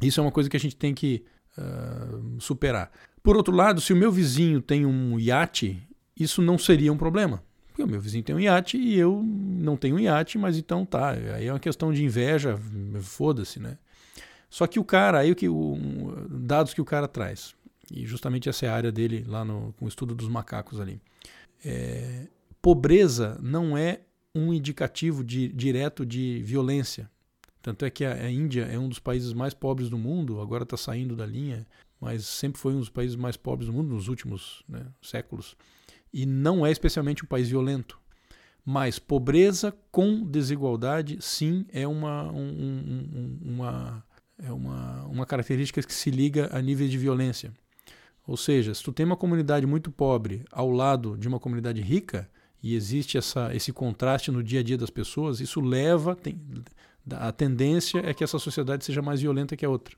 Isso é uma coisa que a gente tem que uh, superar. Por outro lado, se o meu vizinho tem um iate, isso não seria um problema. Porque o meu vizinho tem um iate e eu não tenho um iate, mas então tá. Aí é uma questão de inveja, foda-se, né? Só que o cara, aí o que o, dados que o cara traz. E justamente essa é a área dele lá no, com o estudo dos macacos ali. É, pobreza não é um indicativo de, direto de violência. Tanto é que a, a Índia é um dos países mais pobres do mundo, agora está saindo da linha, mas sempre foi um dos países mais pobres do mundo nos últimos né, séculos. E não é especialmente um país violento. Mas pobreza com desigualdade, sim, é uma, um, um, uma, é uma, uma característica que se liga a níveis de violência. Ou seja, se tu tem uma comunidade muito pobre ao lado de uma comunidade rica e existe essa, esse contraste no dia a dia das pessoas, isso leva tem, a tendência é que essa sociedade seja mais violenta que a outra,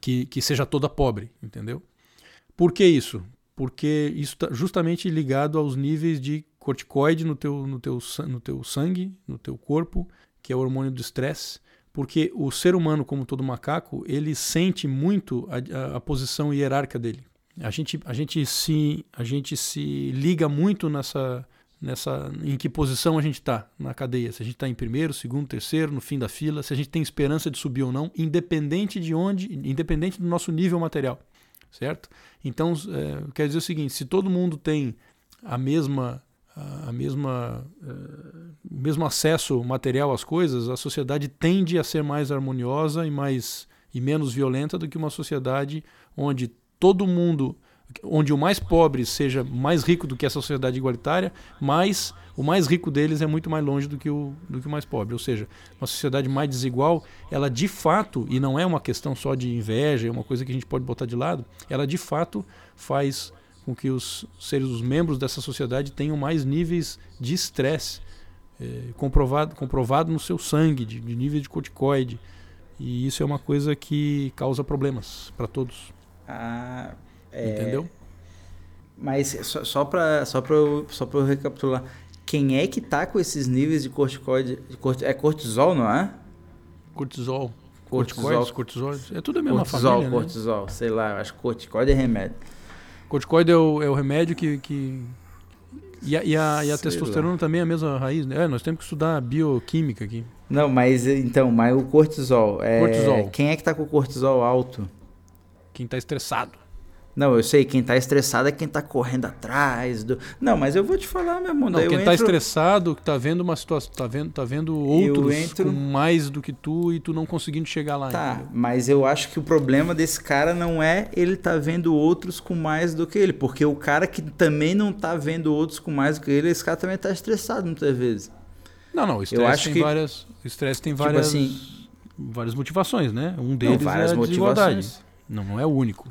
que, que seja toda pobre, entendeu? Por que isso? Porque isso está justamente ligado aos níveis de corticoide no teu, no, teu, no teu sangue, no teu corpo, que é o hormônio do estresse, porque o ser humano, como todo macaco, ele sente muito a, a, a posição hierárquica dele. A gente, a gente, se, a gente se liga muito nessa, nessa em que posição a gente está na cadeia. Se a gente está em primeiro, segundo, terceiro, no fim da fila, se a gente tem esperança de subir ou não, independente de onde, independente do nosso nível material, certo? Então, é, quer dizer o seguinte: se todo mundo tem a mesma a mesma o mesmo acesso material às coisas, a sociedade tende a ser mais harmoniosa e mais e menos violenta do que uma sociedade onde todo mundo, onde o mais pobre seja mais rico do que essa sociedade igualitária, mas o mais rico deles é muito mais longe do que o, do que o mais pobre. Ou seja, uma sociedade mais desigual, ela de fato, e não é uma questão só de inveja, é uma coisa que a gente pode botar de lado, ela de fato faz com que os seres, os membros dessa sociedade tenham mais níveis de estresse é, comprovado, comprovado no seu sangue, de, de nível de corticoide. E isso é uma coisa que causa problemas para todos. Ah, é... Entendeu? Mas só, só para só eu, só eu recapitular, quem é que tá com esses níveis de corticoide? De é cortisol, não é? Cortisol. Corticoides, cortisóides. É tudo a mesma cortisol, família, né? Cortisol, sei lá, acho que corticoide é remédio. Corticoide é o, é o remédio que, que... E a, e a, e a testosterona lá. também é a mesma raiz, né? É, nós temos que estudar bioquímica aqui. Não, mas então, mas o cortisol. É... Cortisol. Quem é que tá com o cortisol alto? quem está estressado. Não, eu sei, quem tá estressado é quem tá correndo atrás do. Não, mas eu vou te falar, meu irmão. Não, quem tá entro- estressado, que tá vendo uma situação, tá vendo, tá vendo outros entro- com mais do que tu e tu não conseguindo chegar lá. Tá, entendeu? mas eu acho que o problema desse cara não é ele tá vendo outros com mais do que ele, porque o cara que também não tá vendo outros com mais do que ele, esse cara também tá estressado muitas vezes. Não, não, o estresse tem que- várias, o estresse tem Tipo várias, assim- várias motivações, né? Um Não, deles várias é a motivações. Não, não é o único.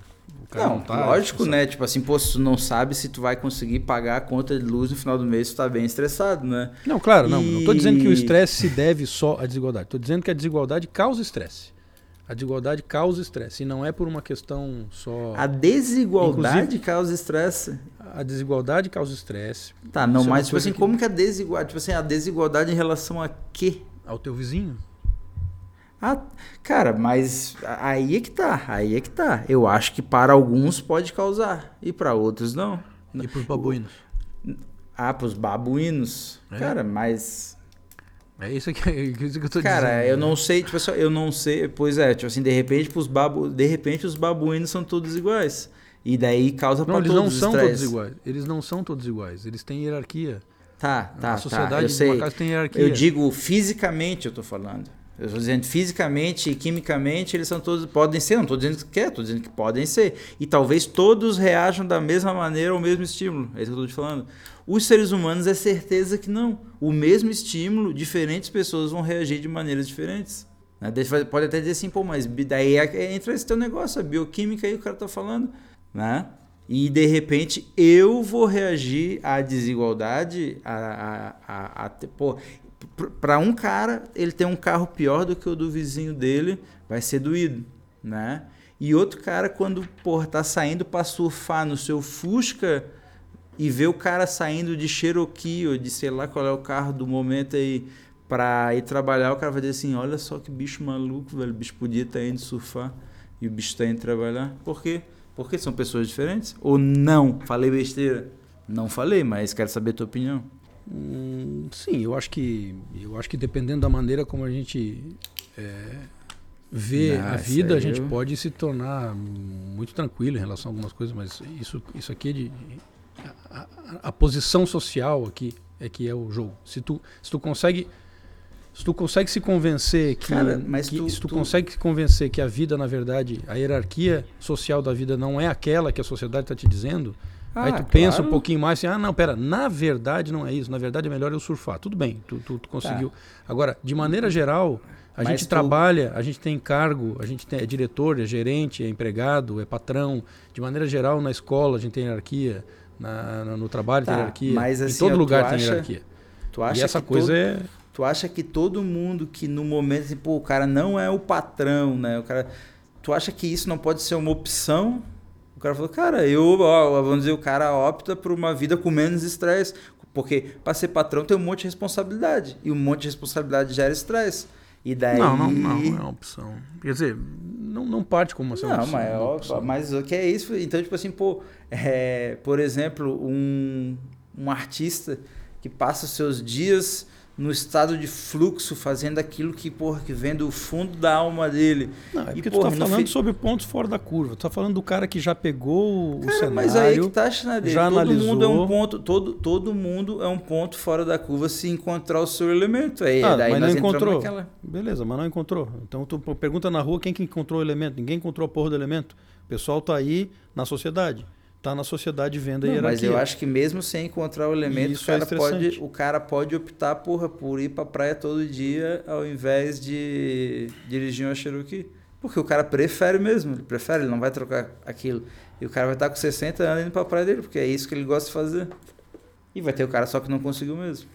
Cara Não, tá lógico, né? Tipo assim, pô, se tu não sabe se tu vai conseguir pagar a conta de luz no final do mês, tu tá bem estressado, né? Não, claro, não. Não estou dizendo que o E- estresse se deve só à desigualdade. Estou dizendo que a desigualdade causa estresse. A desigualdade causa estresse. E não é por uma questão só. A desigualdade Inclusive- causa estresse. A desigualdade causa estresse Tá, não, Isso é mas tipo assim, que- como que a desigualdade, tipo assim, a desigualdade em relação a quê? ao teu vizinho. Ah, cara, mas aí é que tá, aí é que tá. Eu acho que para alguns pode causar e para outros não. E para os babuínos. Ah, pros babuínos. É. Cara, mas É isso que, é isso que eu estou cara, dizendo. eu não sei, tipo assim, eu não sei, pois é, tipo assim, de repente pros babu, de repente os babuínos são todos iguais. E daí causa Não, para eles todos não os são estresse. todos iguais. Eles não são todos iguais. Eles têm hierarquia. Tá, tá, a tá. sociedade Eu de sei. tem hierarquia. Eu digo fisicamente, eu tô falando. Eu estou dizendo fisicamente e quimicamente eles são todos podem ser, não estou dizendo que quer, estou dizendo que podem ser. E talvez todos reajam da mesma maneira ao mesmo estímulo. É isso que eu estou te falando. Os seres humanos é certeza que não. O mesmo estímulo, diferentes pessoas vão reagir de maneiras diferentes. Né? Pode até dizer assim, pô, mas daí é- entra esse teu negócio, a bioquímica aí o cara tá falando, né? E de repente eu vou reagir à desigualdade, a, a, a, a pô, para um cara ele tem um carro pior do que o do vizinho dele, vai ser doído, né? E outro cara quando porra, tá saindo para surfar no seu Fusca e vê o cara saindo de Cherokee ou de sei lá qual é o carro do momento aí para ir trabalhar, o cara vai dizer assim, olha só que bicho maluco, velho, o bicho podia estar indo surfar e o bicho está indo trabalhar. Por quê? Porque são pessoas diferentes? Ou não? Falei besteira? Não falei, mas quero saber a tua opinião. Hum, sim, eu acho que eu acho que dependendo da maneira como a gente é, vê Ah, a vida, a gente eu- pode se tornar muito tranquilo em relação a algumas coisas, mas isso isso aqui é de a, a- a posição social aqui é que é o jogo. Se tu se tu consegue se tu consegue se convencer que, Cara, que- tu- se tu, tu- consegue se convencer que a vida na verdade a hierarquia social da vida não é aquela que a sociedade está te dizendo Aí tu Ah, pensa um claro. pouquinho mais assim, ah, não, pera, na verdade não é isso, na verdade é melhor eu surfar. Tudo bem, tu, tu, tu conseguiu. Agora, de maneira geral, a Mas gente tu- trabalha, a gente tem cargo, a gente tem, é diretor, é gerente, é empregado, é patrão. De maneira geral, na escola a gente tem hierarquia, na, no trabalho Tá, tem hierarquia. mas em assim, todo ó, tu lugar tem acha- hierarquia. Tu acha E essa que coisa todo- é. Tu acha que todo mundo que no momento, pô, o cara não é o patrão, né? O cara, tu acha que isso não pode ser uma opção? O cara falou, cara, eu, ó, vamos dizer, o cara opta por uma vida com menos estresse. Porque para ser patrão tem um monte de responsabilidade. E um monte de responsabilidade gera estresse. E daí. Não, não, não, não é uma opção. Quer dizer, não, não parte como uma Não, opção. mas, é uma ó, opção. mas o que é isso? Então, tipo assim, pô, é, por exemplo, um, um artista que passa os seus dias no estado de fluxo, fazendo aquilo que, porra, que vem do fundo da alma dele. Não, é E, porque porra, tu tá falando sobre pontos fora da curva. Tu tá falando do cara que já pegou o Cara, cenário. mas aí que tá, Schneider. já todo mundo é um analisou. ponto, todo, todo mundo é um ponto fora da curva se encontrar o seu elemento. Aí, Ah, daí mas não encontrou. naquela. Beleza, mas não encontrou. Então tu pergunta na rua quem que encontrou o elemento. Ninguém encontrou a porra do elemento. O pessoal tá aí na sociedade. Tá na sociedade vendo a Não, hierarquia. mas eu acho que mesmo sem encontrar o elemento, o, cara é pode, o cara pode optar porra, por ir pra praia todo dia ao invés de dirigir uma Cherokee. Porque o cara prefere mesmo, ele prefere, ele não vai trocar aquilo. E o cara vai estar com 60 anos indo pra praia dele, porque é isso que ele gosta de fazer. E vai ter o cara só que não conseguiu mesmo.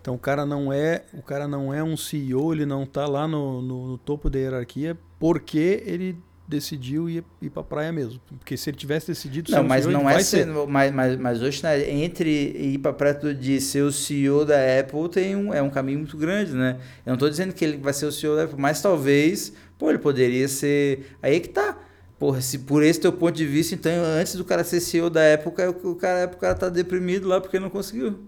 Então o cara não é, o cara não é um CEO, ele não tá lá no, no, no topo da hierarquia porque ele decidiu ir, ir pra praia mesmo. Porque se ele tivesse decidido Não, mas CEO, não é ser. Mas, mas, mas hoje, né, entre ir para perto de ser o CEO da Apple, tem um, é um caminho muito grande, né? Eu não estou dizendo que ele vai ser o CEO da Apple, mas talvez, pô, ele poderia ser. Aí que tá. Porra, se por esse teu ponto de vista, então antes do cara ser CEO da Apple, o cara, o cara, o cara tá deprimido lá porque não conseguiu.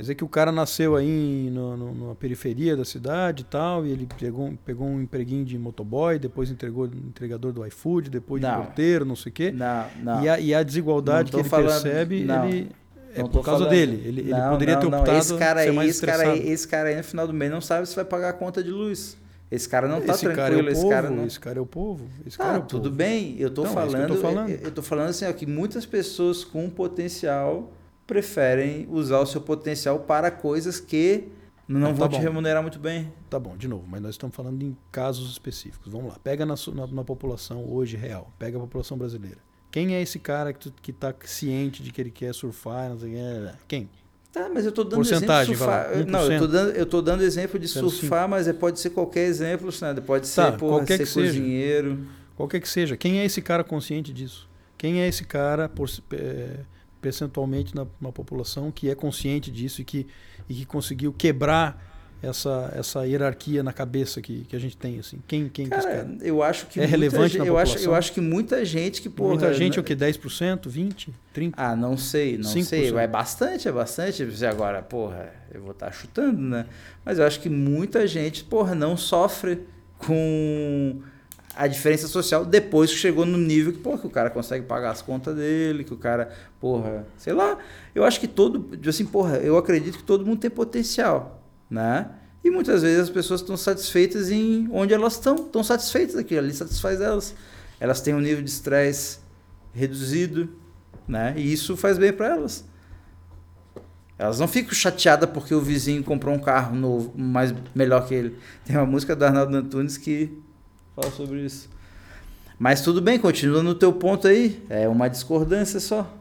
Quer dizer que o cara nasceu aí no, no, numa periferia da cidade e tal, e ele pegou, pegou um empreguinho de motoboy, depois entregou entregador do iFood, depois Não. de porteiro, não sei o quê. Não, não. E, a, e a desigualdade Não que ele falando- percebe, não. ele é Não por causa falando- dele. Ele, ele Não, poderia não, ter não. optado esse cara aí, esse cara aí, esse cara aí no final do mês não sabe se vai pagar a conta de luz. Esse cara não tá esse cara é tranquilo, o esse povo, cara não. esse cara é o povo. Esse cara Ah, é o tudo povo. bem. Eu tô Não, é eu falando, tô falando. Eu, eu tô falando assim, ó, que muitas pessoas com potencial preferem usar o seu potencial para coisas que não Ah, tá vão te bom. remunerar muito bem. Tá bom, de novo, mas nós estamos falando em casos específicos. Vamos lá, pega na, na, na população hoje real, pega a população brasileira. Quem é esse cara que, tu, que tá ciente de que ele quer surfar? Não sei, quem? Tá, mas eu tô dando Porcentagem, exemplo de surfar. Não, eu 1%. dando, eu tô dando exemplo de 0,5. surfar, mas é, pode ser qualquer exemplo, Sinada. Pode ser, Tá, porra, qualquer ser que seja. cozinheiro. Qualquer que seja, quem é esse cara consciente disso? Quem é esse cara por, é, percentualmente na, na população que é consciente disso e que, e que conseguiu quebrar essa, essa hierarquia na cabeça que, que a gente tem? Assim? Quem, quem é Cara, eu acho que É relevante gente- na eu acho, população? eu acho que muita gente que, porra... Muita gente, né- o que? 10%, 20%, 30%? Ah, não sei, não 5%. sei. É bastante, é bastante. Você Agora, porra, eu vou estar chutando, né? Mas eu acho que muita gente, porra, não sofre com a diferença social depois que chegou no nível que, porra, que o cara consegue pagar as contas dele, que o cara, porra, sei lá. Eu acho que todo, assim, porra, eu acredito que todo mundo tem potencial, né? E muitas vezes as pessoas estão satisfeitas em onde elas estão, estão satisfeitas aquilo ali satisfaz elas. Elas têm um nível de estresse reduzido, né? E isso faz bem para elas. Elas não ficam chateadas porque o vizinho comprou um carro novo, mais melhor que ele. Tem uma música do Arnaldo Antunes que fala sobre isso. Mas tudo bem, continua no teu ponto aí. É uma discordância só.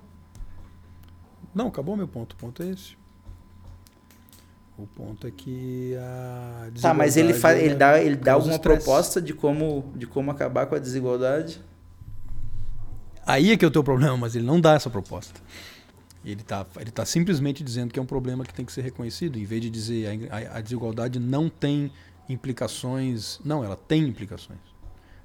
Não, acabou meu ponto. O ponto é esse. O ponto é que a Tá, mas ele faz, ele dá, ele dá alguma estresse. proposta de como, de como acabar com a desigualdade? Aí é que é o teu problema, mas ele não dá essa proposta. Ele está ele tá simplesmente dizendo que é um problema que tem que ser reconhecido, em vez de dizer a, a- a desigualdade não tem implicações. Não, ela tem implicações.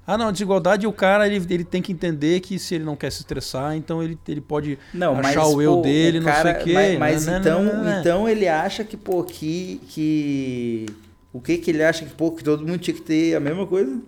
Ah, não, desigualdade, o cara ele, ele tem que entender que se ele não quer se estressar, então ele, ele pode Não, achar mas o eu pô, dele, o não sei cara- o quê. Mas, mas Não, não, então, não, não, não. então ele acha que pô que que o que que ele acha que pô que todo mundo tinha que ter a mesma coisa?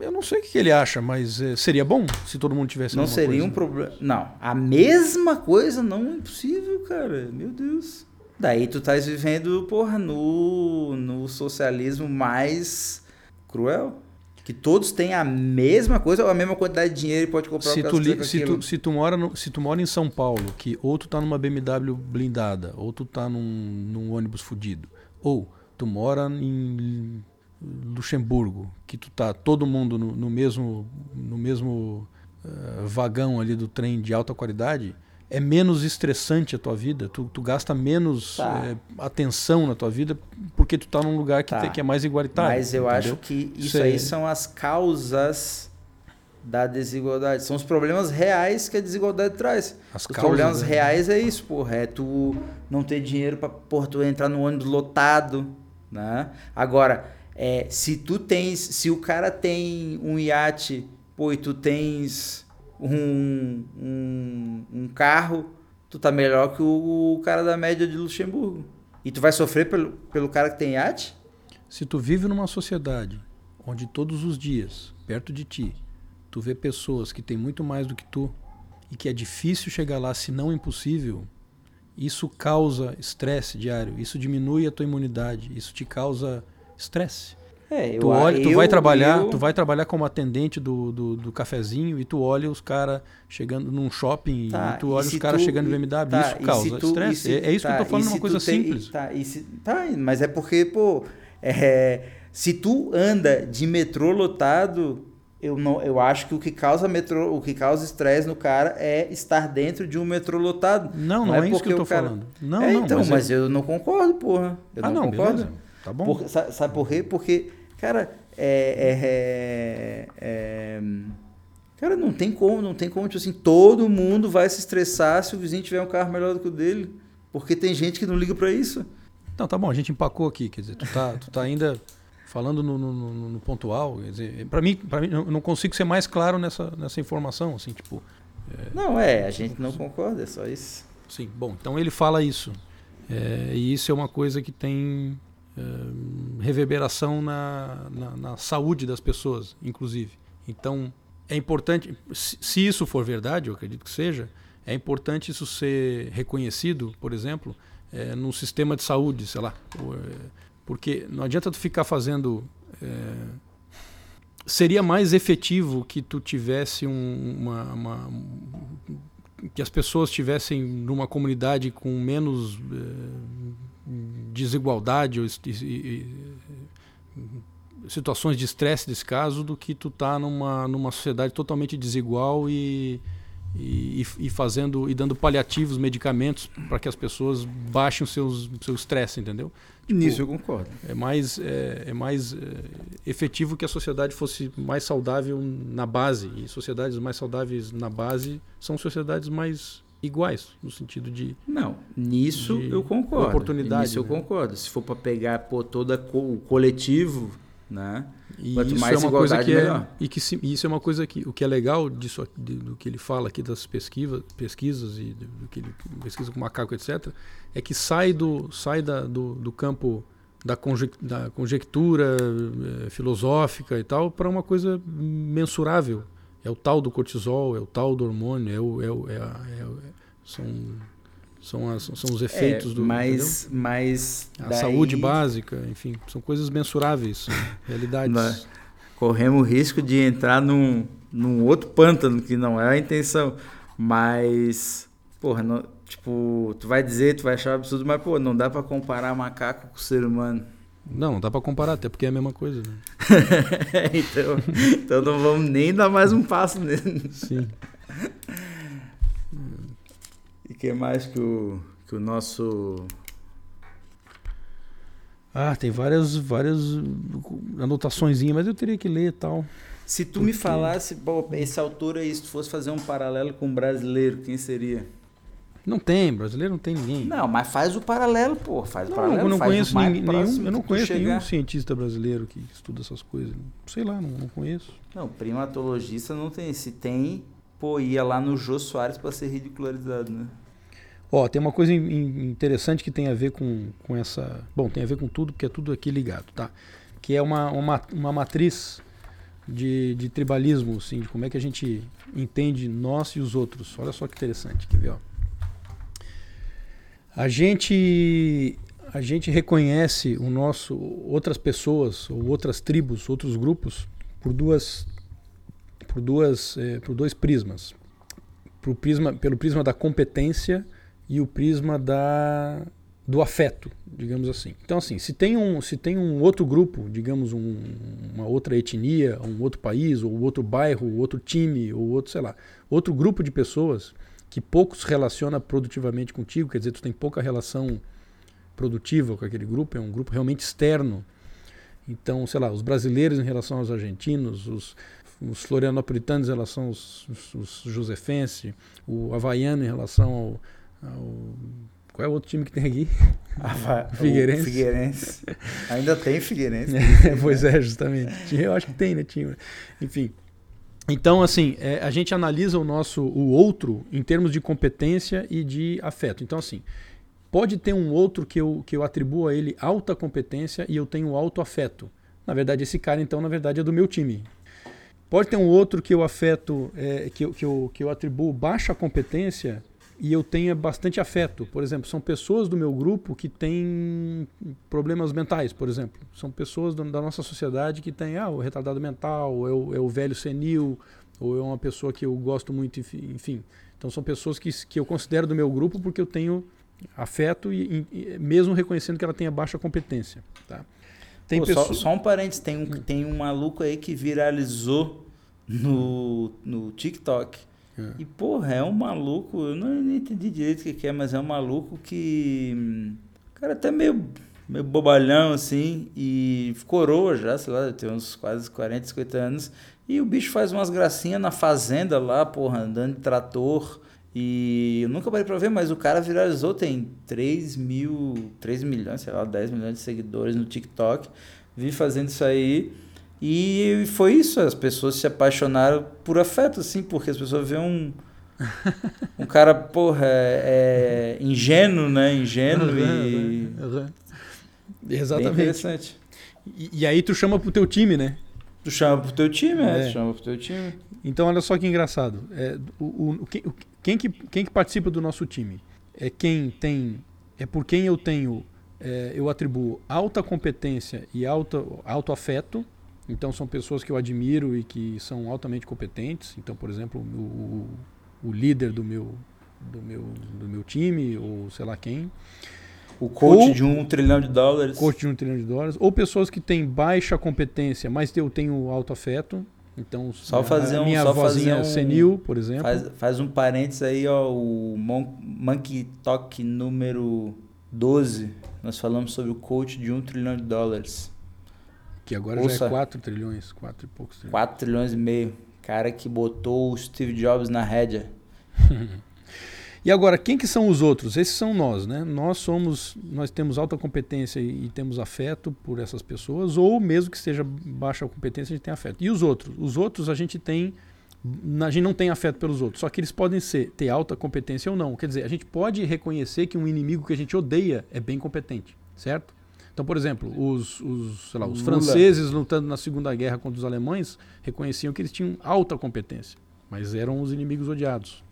Eu não sei o que ele acha, mas eh, seria bom se todo mundo tivesse a não mesma seria coisa. um problema. Não, a mesma coisa não é impossível, cara. Meu Deus. Daí tu estás vivendo, porra, no, no socialismo mais cruel. Que todos têm a mesma coisa ou a mesma quantidade de dinheiro e pode comprar se o que tu, li- se, tu, se, tu mora no- se tu mora em São Paulo, que ou tu tá numa BMW blindada, ou tu tá num, num ônibus fudido, ou tu mora em Luxemburgo, que tu tá todo mundo no, no mesmo, no mesmo eh, vagão ali do trem de alta qualidade, é menos estressante a tua vida, tu, tu gasta menos Tá. eh, atenção na tua vida porque tu tá num lugar que, Tá. te- que é mais igualitário. Mas eu entendeu? acho que isso aí é- são as causas da desigualdade. São os problemas reais que a desigualdade traz. As Os problemas né? reais é isso, porra. É tu não ter dinheiro pra porra, tu entrar no ônibus lotado, né? Agora, é, se tu tens... Se o cara tem um iate, pô, e tu tens um, um, um carro, tu tá melhor que o, cara da média de Luxemburgo. E tu vai sofrer pelo, pelo cara que tem iate? Se tu vive numa sociedade onde todos os dias, perto de ti, tu vê pessoas que têm muito mais do que tu e que é difícil chegar lá, se não impossível, isso causa estresse diário, isso diminui a tua imunidade, isso te causa estresse. É, eu, Tu, olha, tu eu- vai trabalhar, eu- tu vai trabalhar como atendente do, do, do cafezinho e tu olha os caras chegando num shopping Tá, e tu e olha se os caras chegando no BMW, tá, isso e causa tu- e estresse. se- É, é isso tá, que eu tô e falando, uma coisa tem- simples. Tá, e se- tá, mas é porque, pô, é, se tu anda de metrô lotado, eu, não, eu acho que o que causa metrô, o que causa estresse no cara é estar dentro de um metrô lotado. Não, Não não, é é, isso que eu tô cara- falando. Não, É, não, então, mas, mas, é- eu não concordo, porra. Eu ah, não, não, concordo. beleza. Tá bom. Por- sa- sabe por quê? Porque, cara, é, é- é- Cara, não tem como, não tem como, tipo assim, todo mundo vai se estressar se o vizinho tiver um carro melhor do que o dele. Porque tem gente que não liga pra isso. Não, tá bom, a gente empacou aqui, quer dizer, tu tá, tu tá ainda falando no, no- no- pontual, quer dizer, para mim, para mim, eu não consigo ser mais claro nessa, nessa informação, assim, tipo, Não, é, a gente não concorda, é só isso. sim, bom, então ele fala isso. É, e isso é uma coisa que tem é, reverberação na, na, na, saúde das pessoas, inclusive. Então, é importante, se, isso for verdade, eu acredito que seja, é importante isso ser reconhecido, por exemplo, é, no sistema de saúde, sei lá. Porque não adianta tu ficar fazendo. É, seria mais efetivo que tu tivesse um, uma, uma, que as pessoas tivessem numa comunidade com menos é, desigualdade ou situações de estresse desse caso do que tu tá numa, numa sociedade totalmente desigual e e, e, fazendo e dando paliativos, medicamentos para que as pessoas baixem o seus, seu estresse, entendeu? Tipo, Nisso eu concordo. É mais, é, é mais é, efetivo que a sociedade fosse mais saudável na base. E sociedades mais saudáveis na base são sociedades mais iguais, no sentido de. Não, nisso eu concordo. Oportunidade. Nisso né? eu concordo. Se for para pegar pô, todo o coletivo né? E Quanto isso mais é uma coisa que é, e que se, isso é uma coisa que o que é legal disso de, do que ele fala aqui das pesquisas, pesquisas e do, do que ele pesquisa com macaco etc, é que sai do sai da, do, do campo da, conjec, da conjectura é, filosófica e tal para uma coisa mensurável. É o tal do cortisol, é o tal do hormônio, é o, é, o, é, é, é são são, as, são os efeitos é, do. Mas, mas a daí... saúde básica, enfim, são coisas mensuráveis, realidades. Corremos o risco de entrar num, num outro pântano que não é a intenção. Mas, porra, não, tipo, tu vai dizer, tu vai achar absurdo, mas, pô, não dá para comparar macaco com ser humano. Não, não dá para comparar, até porque é a mesma coisa. Né? então, então não vamos nem dar mais um passo nele. Sim. E que mais que o, que o nosso. Ah, tem várias, várias anotações, mas eu teria que ler e tal. Se tu Porque... me falasse, pô, esse autor aí, se tu fosse fazer um paralelo com um brasileiro, quem seria? Não tem, brasileiro não tem ninguém. Não, mas faz o paralelo, pô. Faz não, o paralelo. Eu não conheço ninguém, nenhum, eu não conheço nenhum cientista brasileiro que estuda essas coisas. Sei lá, não, não conheço. Não, primatologista não tem. Se tem, pô, ia lá no Jô Soares para ser ridicularizado, né? Ó, tem uma coisa interessante que tem a ver com, com essa. Bom, tem a ver com tudo, porque é tudo aqui ligado, tá? Que é uma, uma, uma matriz de, de tribalismo, assim, de como é que a gente entende nós e os outros. Olha só que interessante, quer ver, ó. A gente a gente reconhece o nosso outras pessoas ou outras tribos, outros grupos por duas por duas é, por dois prismas. Pro prisma, pelo prisma da competência e o prisma da do afeto, digamos assim. Então assim, se tem um se tem um outro grupo, digamos um, uma outra etnia, um outro país, ou outro bairro, outro time, ou outro, sei lá, outro grupo de pessoas que pouco se relaciona produtivamente contigo, quer dizer, tu tem pouca relação produtiva com aquele grupo, é um grupo realmente externo. Então, sei lá, os brasileiros em relação aos argentinos, os, os florianopolitanos em relação aos, os, os josefenses, o havaiano em relação ao, ao, qual é o outro time que tem aqui? Ah, Figueirense. Figueirense. Ainda tem Figueirense. É, pois é, justamente. Eu acho que tem, né, time? Enfim. Então, assim, é, a gente analisa o nosso, o outro, em termos de competência e de afeto. Então, assim, pode ter um outro que eu, que eu atribuo a ele alta competência e eu tenho alto afeto. Na verdade, esse cara, então, na verdade, é do meu time. Pode ter um outro que eu afeto, é, que, eu, que, eu, que eu atribuo baixa competência e eu tenha bastante afeto. Por exemplo, são pessoas do meu grupo que têm problemas mentais, por exemplo. São pessoas da nossa sociedade que têm ah, o retardado mental, ou é o, é o velho senil, ou é uma pessoa que eu gosto muito, enfim. Então são pessoas que, que eu considero do meu grupo porque eu tenho afeto e, e mesmo reconhecendo que ela tenha baixa competência. Tá? Tem Pô, pessoas... só, só, um parênteses, tem um, tem um maluco aí que viralizou no, no TikTok é. E, porra, é um maluco, eu não, não entendi direito o que, é, mas é um maluco que. O cara até meio, meio bobalhão, assim, e coroa já, sei lá, tem uns quase 40, 50 anos. E o bicho faz umas gracinhas na fazenda lá, porra, andando de trator. E eu nunca parei pra ver, mas o cara viralizou, tem 3 mil, 3 milhões, sei lá, 10 milhões de seguidores no TikTok. Vi fazendo isso aí. E foi isso, as pessoas se apaixonaram por afeto, assim, porque as pessoas vêem um, Um cara, porra, é, é ingênuo, né? Ingênuo e. Uhum. Bem Exatamente. interessante. E, e aí tu chama pro teu time, né? Tu chama pro teu time, é. É. Tu chama pro teu time. Então, olha só que engraçado. É, o, o- o- quem, quem que, quem que participa do nosso time? É quem tem. É por quem eu tenho. é, eu atribuo alta competência e alta, alto afeto. Então, são pessoas que eu admiro e que são altamente competentes. Então, por exemplo, o, o- líder do meu, do, meu, do meu time, ou sei lá quem. O coach Ou- de um trilhão de dólares. coach de um trilhão de dólares, ou pessoas que têm baixa competência, mas eu tenho alto afeto. Então, Só fazer um- minha só vozinha fazer um- senil, por exemplo. Faz, faz um parênteses aí, ó. O Mon Monkey Talk número 12. Nós falamos sobre o coach de um trilhão de dólares. Que agora já Ouça. é 4 trilhões, 4 e poucos trilhões. 4 trilhões e meio. Cara que botou o Steve Jobs na rédea. E agora, quem que são os outros? Esses são nós, né? Nós somos, nós temos alta competência e, e temos afeto por essas pessoas, ou mesmo que seja baixa competência, a gente tem afeto. E os outros? Os outros a gente tem, a gente não tem afeto pelos outros, só que eles podem ser, ter alta competência ou não. Quer dizer, a gente pode reconhecer que um inimigo que a gente odeia é bem competente, certo? Então, por exemplo, os, os, lá, os franceses lutando na Segunda Guerra contra os alemães reconheciam que eles tinham alta competência, mas eram os inimigos odiados.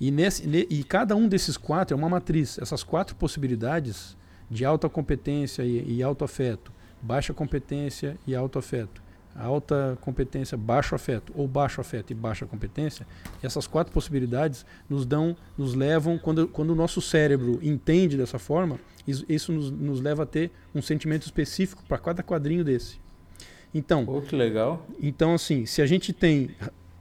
E, nesse, ne- e cada um desses quatro é uma matriz. Essas quatro possibilidades de alta competência e, e alto afeto, baixa competência e alto afeto, alta competência, baixo afeto, ou baixo afeto e baixa competência, essas quatro possibilidades nos dão, nos levam, quando, quando o nosso cérebro entende dessa forma, isso, isso nos, nos leva a ter um sentimento específico para cada quadrinho desse. Então, Pô, que legal. então, assim, se a gente tem.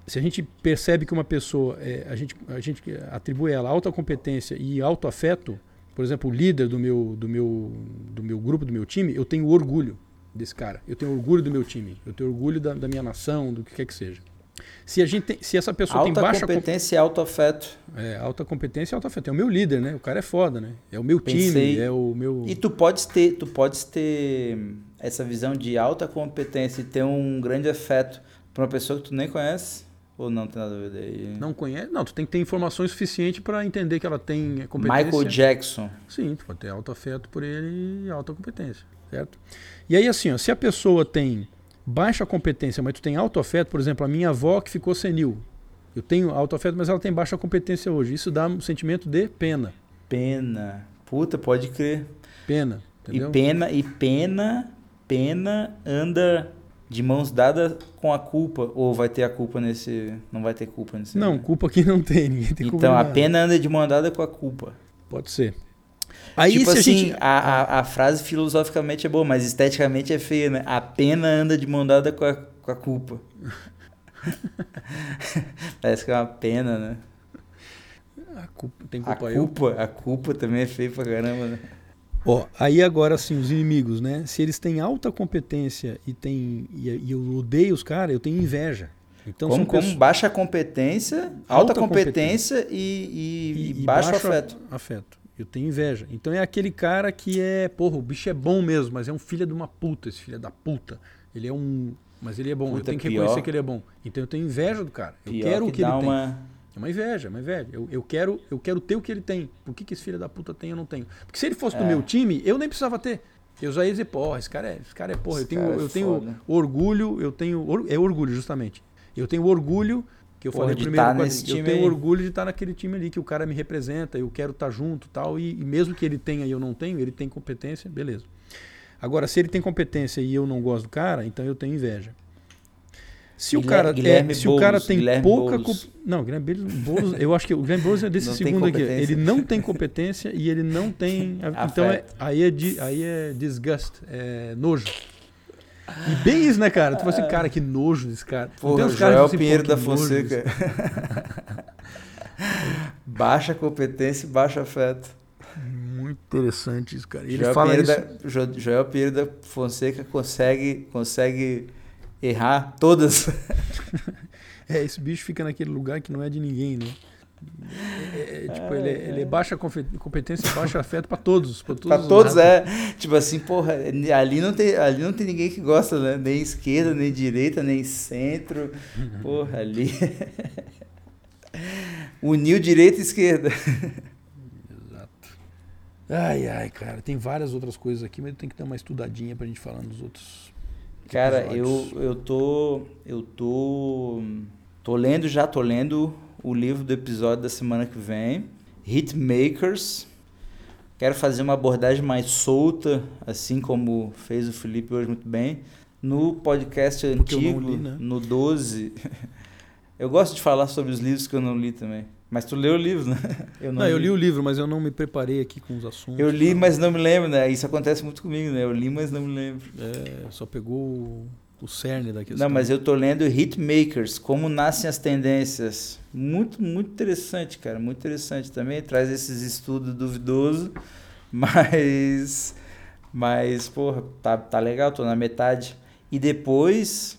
Se a gente percebe que uma pessoa, é, a, gente, a gente atribui ela alta competência e alto afeto, por exemplo, o líder do meu, do, meu, do meu grupo, do meu time, eu tenho orgulho desse cara. Eu tenho orgulho do meu time. Eu tenho orgulho da, da minha nação, do que quer que seja. Se, a gente tem- se essa pessoa Alta tem baixa com- competência e alto afeto. é, alta competência e alto afeto, é o meu líder, né? O cara é foda, né? É o meu Pensei- time, é o meu. E tu podes ter, tu podes ter essa visão de alta competência e ter um grande afeto para uma pessoa que tu nem conhece ou não tem nada a ver daí? Não conhece? Não, tu tem que ter informações suficientes para entender que ela tem competência. Michael Jackson. Sim, tu pode ter alto afeto por ele e alta competência, certo? E aí assim, ó, se a pessoa tem baixa competência, mas tu tem alto afeto, por exemplo, a minha avó que ficou senil. Eu tenho alto afeto, mas ela tem baixa competência hoje. Isso dá um sentimento de pena. Pena. Puta, pode crer. Pena, entendeu? E pena, e pena, pena anda de mãos dadas com a culpa. Ou vai ter a culpa nesse. Não vai ter culpa nesse. Não, né? culpa aqui não tem, ninguém tem culpa. Então de a nada. pena anda de mão dada com a culpa. Pode ser. Aí tipo assim, a gente. a, a, a frase filosoficamente é boa, mas esteticamente é feia, né? A pena anda de mão dada com a, com a culpa. Parece que é uma pena, né? A culpa, tem A culpa eu. culpa, a culpa também é feia pra caramba, né? Ó, aí agora sim, os inimigos, né? Se eles têm alta competência e, tem, e, e eu odeio os caras, eu tenho inveja. Então como, são como pessoas- baixa competência, alta, Alta competência e, e, e baixo afeto. afeto. Eu tenho inveja. Então é aquele cara que é, porra, o bicho é bom mesmo, mas é um filho de uma puta, esse filho da puta. Ele é um. Mas ele é bom, eu Puta, tenho que pior. reconhecer que ele é bom. Então eu tenho inveja do cara. Eu Pior quero o que que ele dá tem. uma... É uma inveja, é uma inveja. Eu, eu, quero, eu quero ter o que ele tem. Por que, que esse filho da puta tem eu não tenho? Porque se ele fosse do É. meu time, eu nem precisava ter. Eu já ia dizer, porra, esse cara é, esse cara é porra. Eu Esse tenho, cara é eu tenho orgulho, eu tenho. É orgulho, justamente. Eu tenho orgulho, que eu Porra, falei de primeiro, tá eu tenho aí. orgulho de estar naquele time ali, que o cara me representa, eu quero estar junto tal. E, e mesmo que ele tenha e eu não tenho, ele tem competência, beleza. Agora, se ele tem competência e eu não gosto do cara, então eu tenho inveja. Se o Guilherme- cara, é, se o cara Boulos, tem Guilherme pouca Boulos. não, Guilherme Boulos- Boulos, eu acho que o Guilherme Boulos é desse Não segundo aqui. Ele não tem competência e ele não tem, então é, aí é di- aí é disgust, é nojo. E bem isso, né, cara? Tu fala assim, cara, que nojo desse cara. Não Porra, tem uns Joel que assim, Pinheiro da Fonseca. baixa competência e baixo afeto. Muito interessante isso, cara. Ele Joel fala Pinheiro, isso. da, Jo- Joel Pinheiro da Fonseca consegue, consegue errar todas. É, esse bicho fica naquele lugar que não é de ninguém, né? É, é, tipo, ele, é, ele é baixa competência e baixo afeto pra todos. Pra todos, Pra os todos é. Tipo assim, porra, ali não, tem, ali não tem ninguém que gosta, né? Nem esquerda, nem direita, nem centro. Porra, ali. Uniu direita e esquerda. Exato. Ai, ai, cara. Tem várias outras coisas aqui, mas tem que dar uma estudadinha pra gente falar nos outros. Cara, eu, eu tô. Eu tô. Tô lendo já, tô lendo o livro do episódio da semana que vem. Hitmakers. Quero fazer uma abordagem mais solta, assim como fez o Felipe hoje muito bem. No podcast Porque não antigo, li, né? no 12. eu gosto de falar sobre os livros que eu não li também. Mas tu leu o livro, né? Eu Não, eu li o livro, mas eu não me preparei aqui com os assuntos. Eu li, não. mas não me lembro, né? Isso acontece muito comigo, né? Eu li, mas não me lembro. É, só pegou o, cerne da questão. Não, mas eu tô lendo Hitmakers, Como Nascem as Tendências. Muito, muito interessante, cara. Muito interessante também. Traz esses estudos duvidosos, mas. Mas, porra, tá, tá legal, tô na metade. E depois,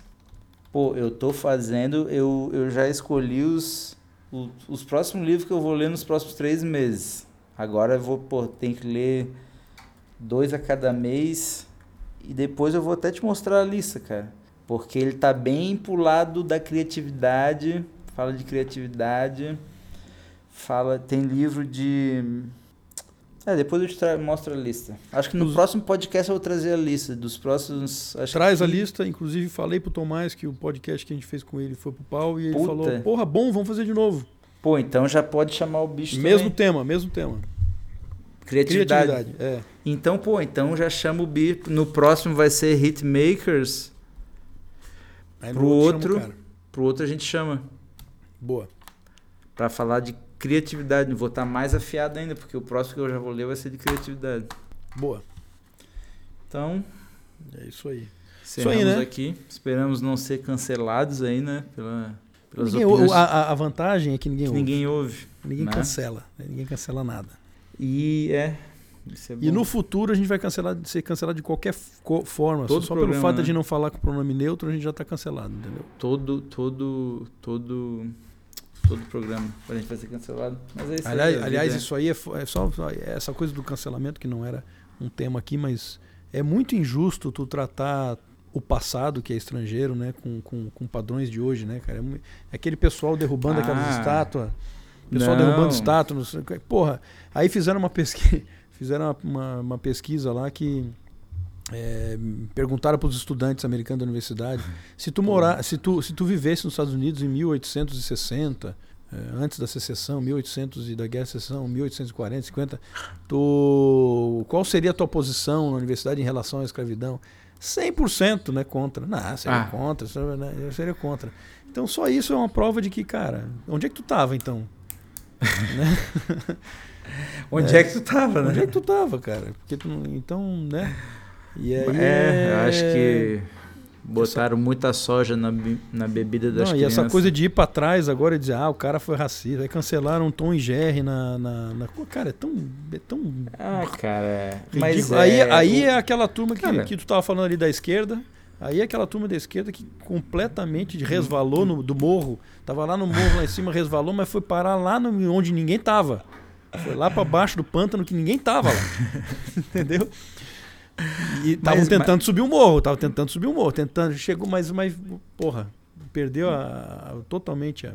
pô, eu tô fazendo. Eu, eu já escolhi os, o- os próximos livros que eu vou ler nos próximos três meses. Agora eu vou, pô, tem que ler dois a cada mês. E depois eu vou até te mostrar a lista, cara. Porque ele tá bem pro lado da criatividade. Fala de criatividade. Fala. Tem livro de. É, depois eu te tra- mostro a lista. Acho que no Os- próximo podcast eu vou trazer a lista dos próximos. Traz que... a lista, inclusive falei pro Tomás que o podcast que a gente fez com ele foi pro pau e ele Puta. falou: Porra, bom, vamos fazer de novo. Pô, então já pode chamar o bicho Mesmo também. tema, mesmo tema. Criatividade. Criatividade. É. Então, pô, então já chama o bicho. No próximo vai ser Hitmakers. Aí Pro outro- cara. Pro outro a gente chama. Boa. Pra falar de criatividade. Vou estar mais afiado ainda, porque o próximo que eu já vou ler vai ser de criatividade. Boa. Então, É isso aí. encerramos aí, né? aqui. Esperamos não ser cancelados aí, né? Pela, pelas Ninguém- opiniões a, a- vantagem é que ninguém que ouve. ninguém ouve. Ninguém né? cancela. Ninguém cancela nada. E é. Isso é E no futuro a gente vai cancelar, ser cancelado de qualquer forma. Todo só pelo programa, fato né? de não falar com o pronome neutro, a gente já está cancelado, entendeu? todo, todo, todo, todo programa a gente vai ser cancelado. Mas é isso aí, Aliás, a vida aliás é- isso aí é, é só é essa coisa do cancelamento que não era um tema aqui, mas é muito injusto tu tratar o passado, que é estrangeiro, né, com, com, com padrões de hoje, né, cara? É, é aquele pessoal derrubando Ah. aquelas estátuas, pessoal Não. derrubando estátuas, não sei porra. Aí fizeram uma pesquisa, fizeram uma, uma, pesquisa lá que é, perguntaram para os estudantes americanos da universidade se tu morar, se tu, se tu vivesse nos Estados Unidos em 1860, eh, antes da secessão, 1800 e da guerra de secessão, 1840, 50, tu, qual seria a tua posição na universidade em relação à escravidão? 100% né, contra. Não, seria Ah. contra, seria, né, seria contra. Então só isso é uma prova de que, cara, onde é que tu tava então? Onde é. que tu tava, né? Onde é que tu tava, cara? Porque tu, então, né? E aí É, acho que botaram muita soja na, na bebida das Não, e crianças. essa coisa de ir pra trás agora e dizer, ah, o cara foi racista, aí cancelaram Tom e Jerry na, na, na- Cara, é tão. É tão Ah, cara. Mas ridículo. aí é, aí o- é aquela turma que, Cara. que tu tava falando ali da esquerda. Aí aquela turma da esquerda que completamente resvalou no, do morro. Tava lá no morro lá em cima, resvalou, mas foi parar lá no, onde ninguém tava. Foi lá pra baixo do pântano que ninguém tava lá. Entendeu? E estavam Mas- tentando subir o morro, estavam tentando subir o morro, tentando, chegou, mas, mas porra, perdeu a, a- totalmente a.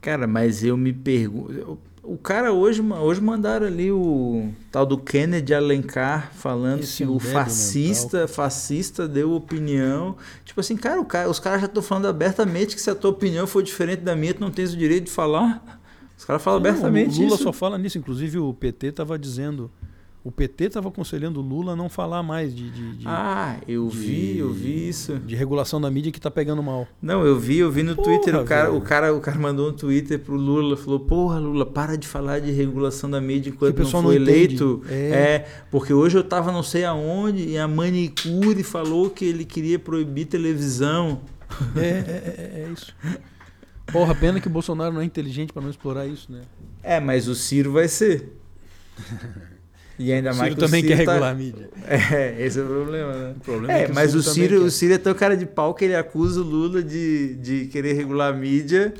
Cara, mas eu me pergunto. O cara hoje, hoje mandaram ali o tal do Kennedy Alencar falando Esse que o débil fascista, fascista deu opinião. Tipo assim, cara, o cara- os caras já estão falando abertamente que se a tua opinião for diferente da minha, tu não tens o direito de falar. Os caras falam Não, abertamente o Lula isso. só fala nisso, inclusive o PT estava dizendo. O PT estava aconselhando o Lula a não falar mais de, de, de- Ah, eu de- vi, eu vi isso. de regulação da mídia que tá pegando mal. Não, eu vi, eu vi no Porra, Twitter, o cara, velho. o cara, o cara mandou um Twitter pro Lula, falou: "Porra, Lula, para de falar de regulação da mídia enquanto não pessoal foi não eleito". É. É. porque hoje eu tava não sei aonde e a manicure falou que ele queria proibir televisão. É, é, é, é isso. Porra, pena que o Bolsonaro não é inteligente para não explorar isso, né? É, mas o Ciro vai ser. E ainda O mais Ciro que o também Ciro quer tá- regular a mídia. É, esse é o problema, né? O problema É, que mas o Ciro, quer. o Ciro é tão cara de pau que ele acusa o Lula de, de querer regular a mídia.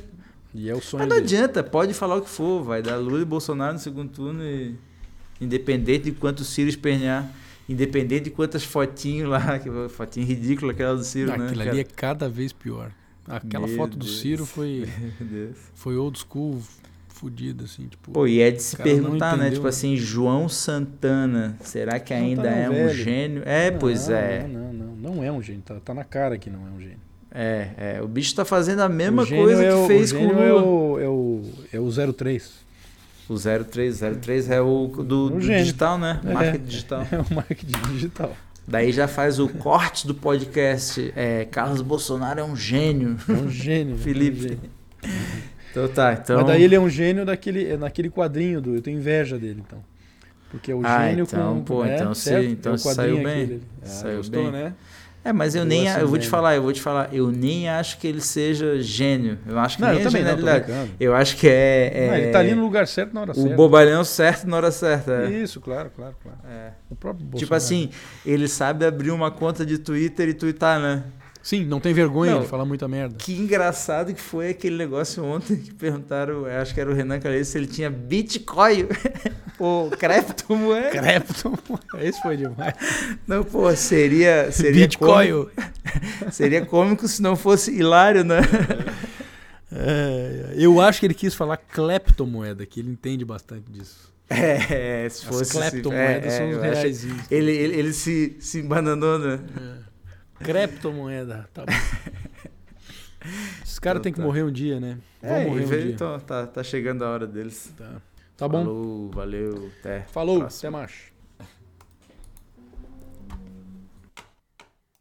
E é o sonho Mas não dele. adianta, pode falar o que for, vai dar Lula e Bolsonaro no segundo turno e independente de quanto o Ciro espernear, independente de quantas fotinhos lá, que fotinho ridícula aquela do Ciro, né? Aquilo cara? ali é cada vez pior. Aquela Meu foto do Deus. Ciro foi, foi old school fodida, assim, tipo. Pô, e é de se perguntar, né? Tipo né? assim, João Santana, será que Não, tá ainda é um velho. gênio? É, pois Não, é. Não, não, não. Não é um gênio. Tá, tá na cara que não é um gênio. É, é. O bicho tá fazendo a mesma coisa é que o- fez o com o é Lula. o, é o, é o 03. O 03, 03 é o do, O do digital, né? É. Marca digital. É o marketing digital. Daí já faz o corte do podcast. É, Carlos Bolsonaro é um gênio. É um gênio. Felipe. É um gênio. Então tá, então. Mas daí ele é um gênio daquele, é naquele quadrinho do. Eu tenho inveja dele, então. Porque é o Ah, gênio então, com. pô, é, então se- certo? então é o saiu bem. aquele. Ah, Saiu gostou, bem. né? É, mas eu Eu nem. Eu vou te falar, eu vou te falar. Eu nem acho que ele seja gênio. Eu acho que Não, nem eu é também não, genialidade. brincando. Eu acho que é. é Não, ele tá ali no lugar certo na hora o certa. bobalhão certo na hora certa. é. Isso, claro, claro, claro. É. O próprio Tipo Bolsonaro. assim, ele sabe abrir uma conta de Twitter e twittar, né? Sim, não tem vergonha Não. de falar muita merda. Que engraçado que foi aquele negócio ontem que perguntaram, acho que era o Renan Calheiros, se ele tinha Bitcoin ou criptomoeda. Crepton. Esse foi demais. Não, pô, seria, seria cômico, seria cômico se não fosse hilário, né? É, eu acho que ele quis falar cleptomoeda, que ele entende bastante disso. É, se As fosse... cleptomoedas é, são é, os acho- reais. Ele, ele, ele se, se embananou, né? Creptomoeda, tá bom. Esses caras Então têm que tá. morrer um dia, né? Vão É, morrer um dia. então, tá, tá chegando a hora deles. Tá, tá bom. Falou, valeu, até. Falou, Próximo. até mais.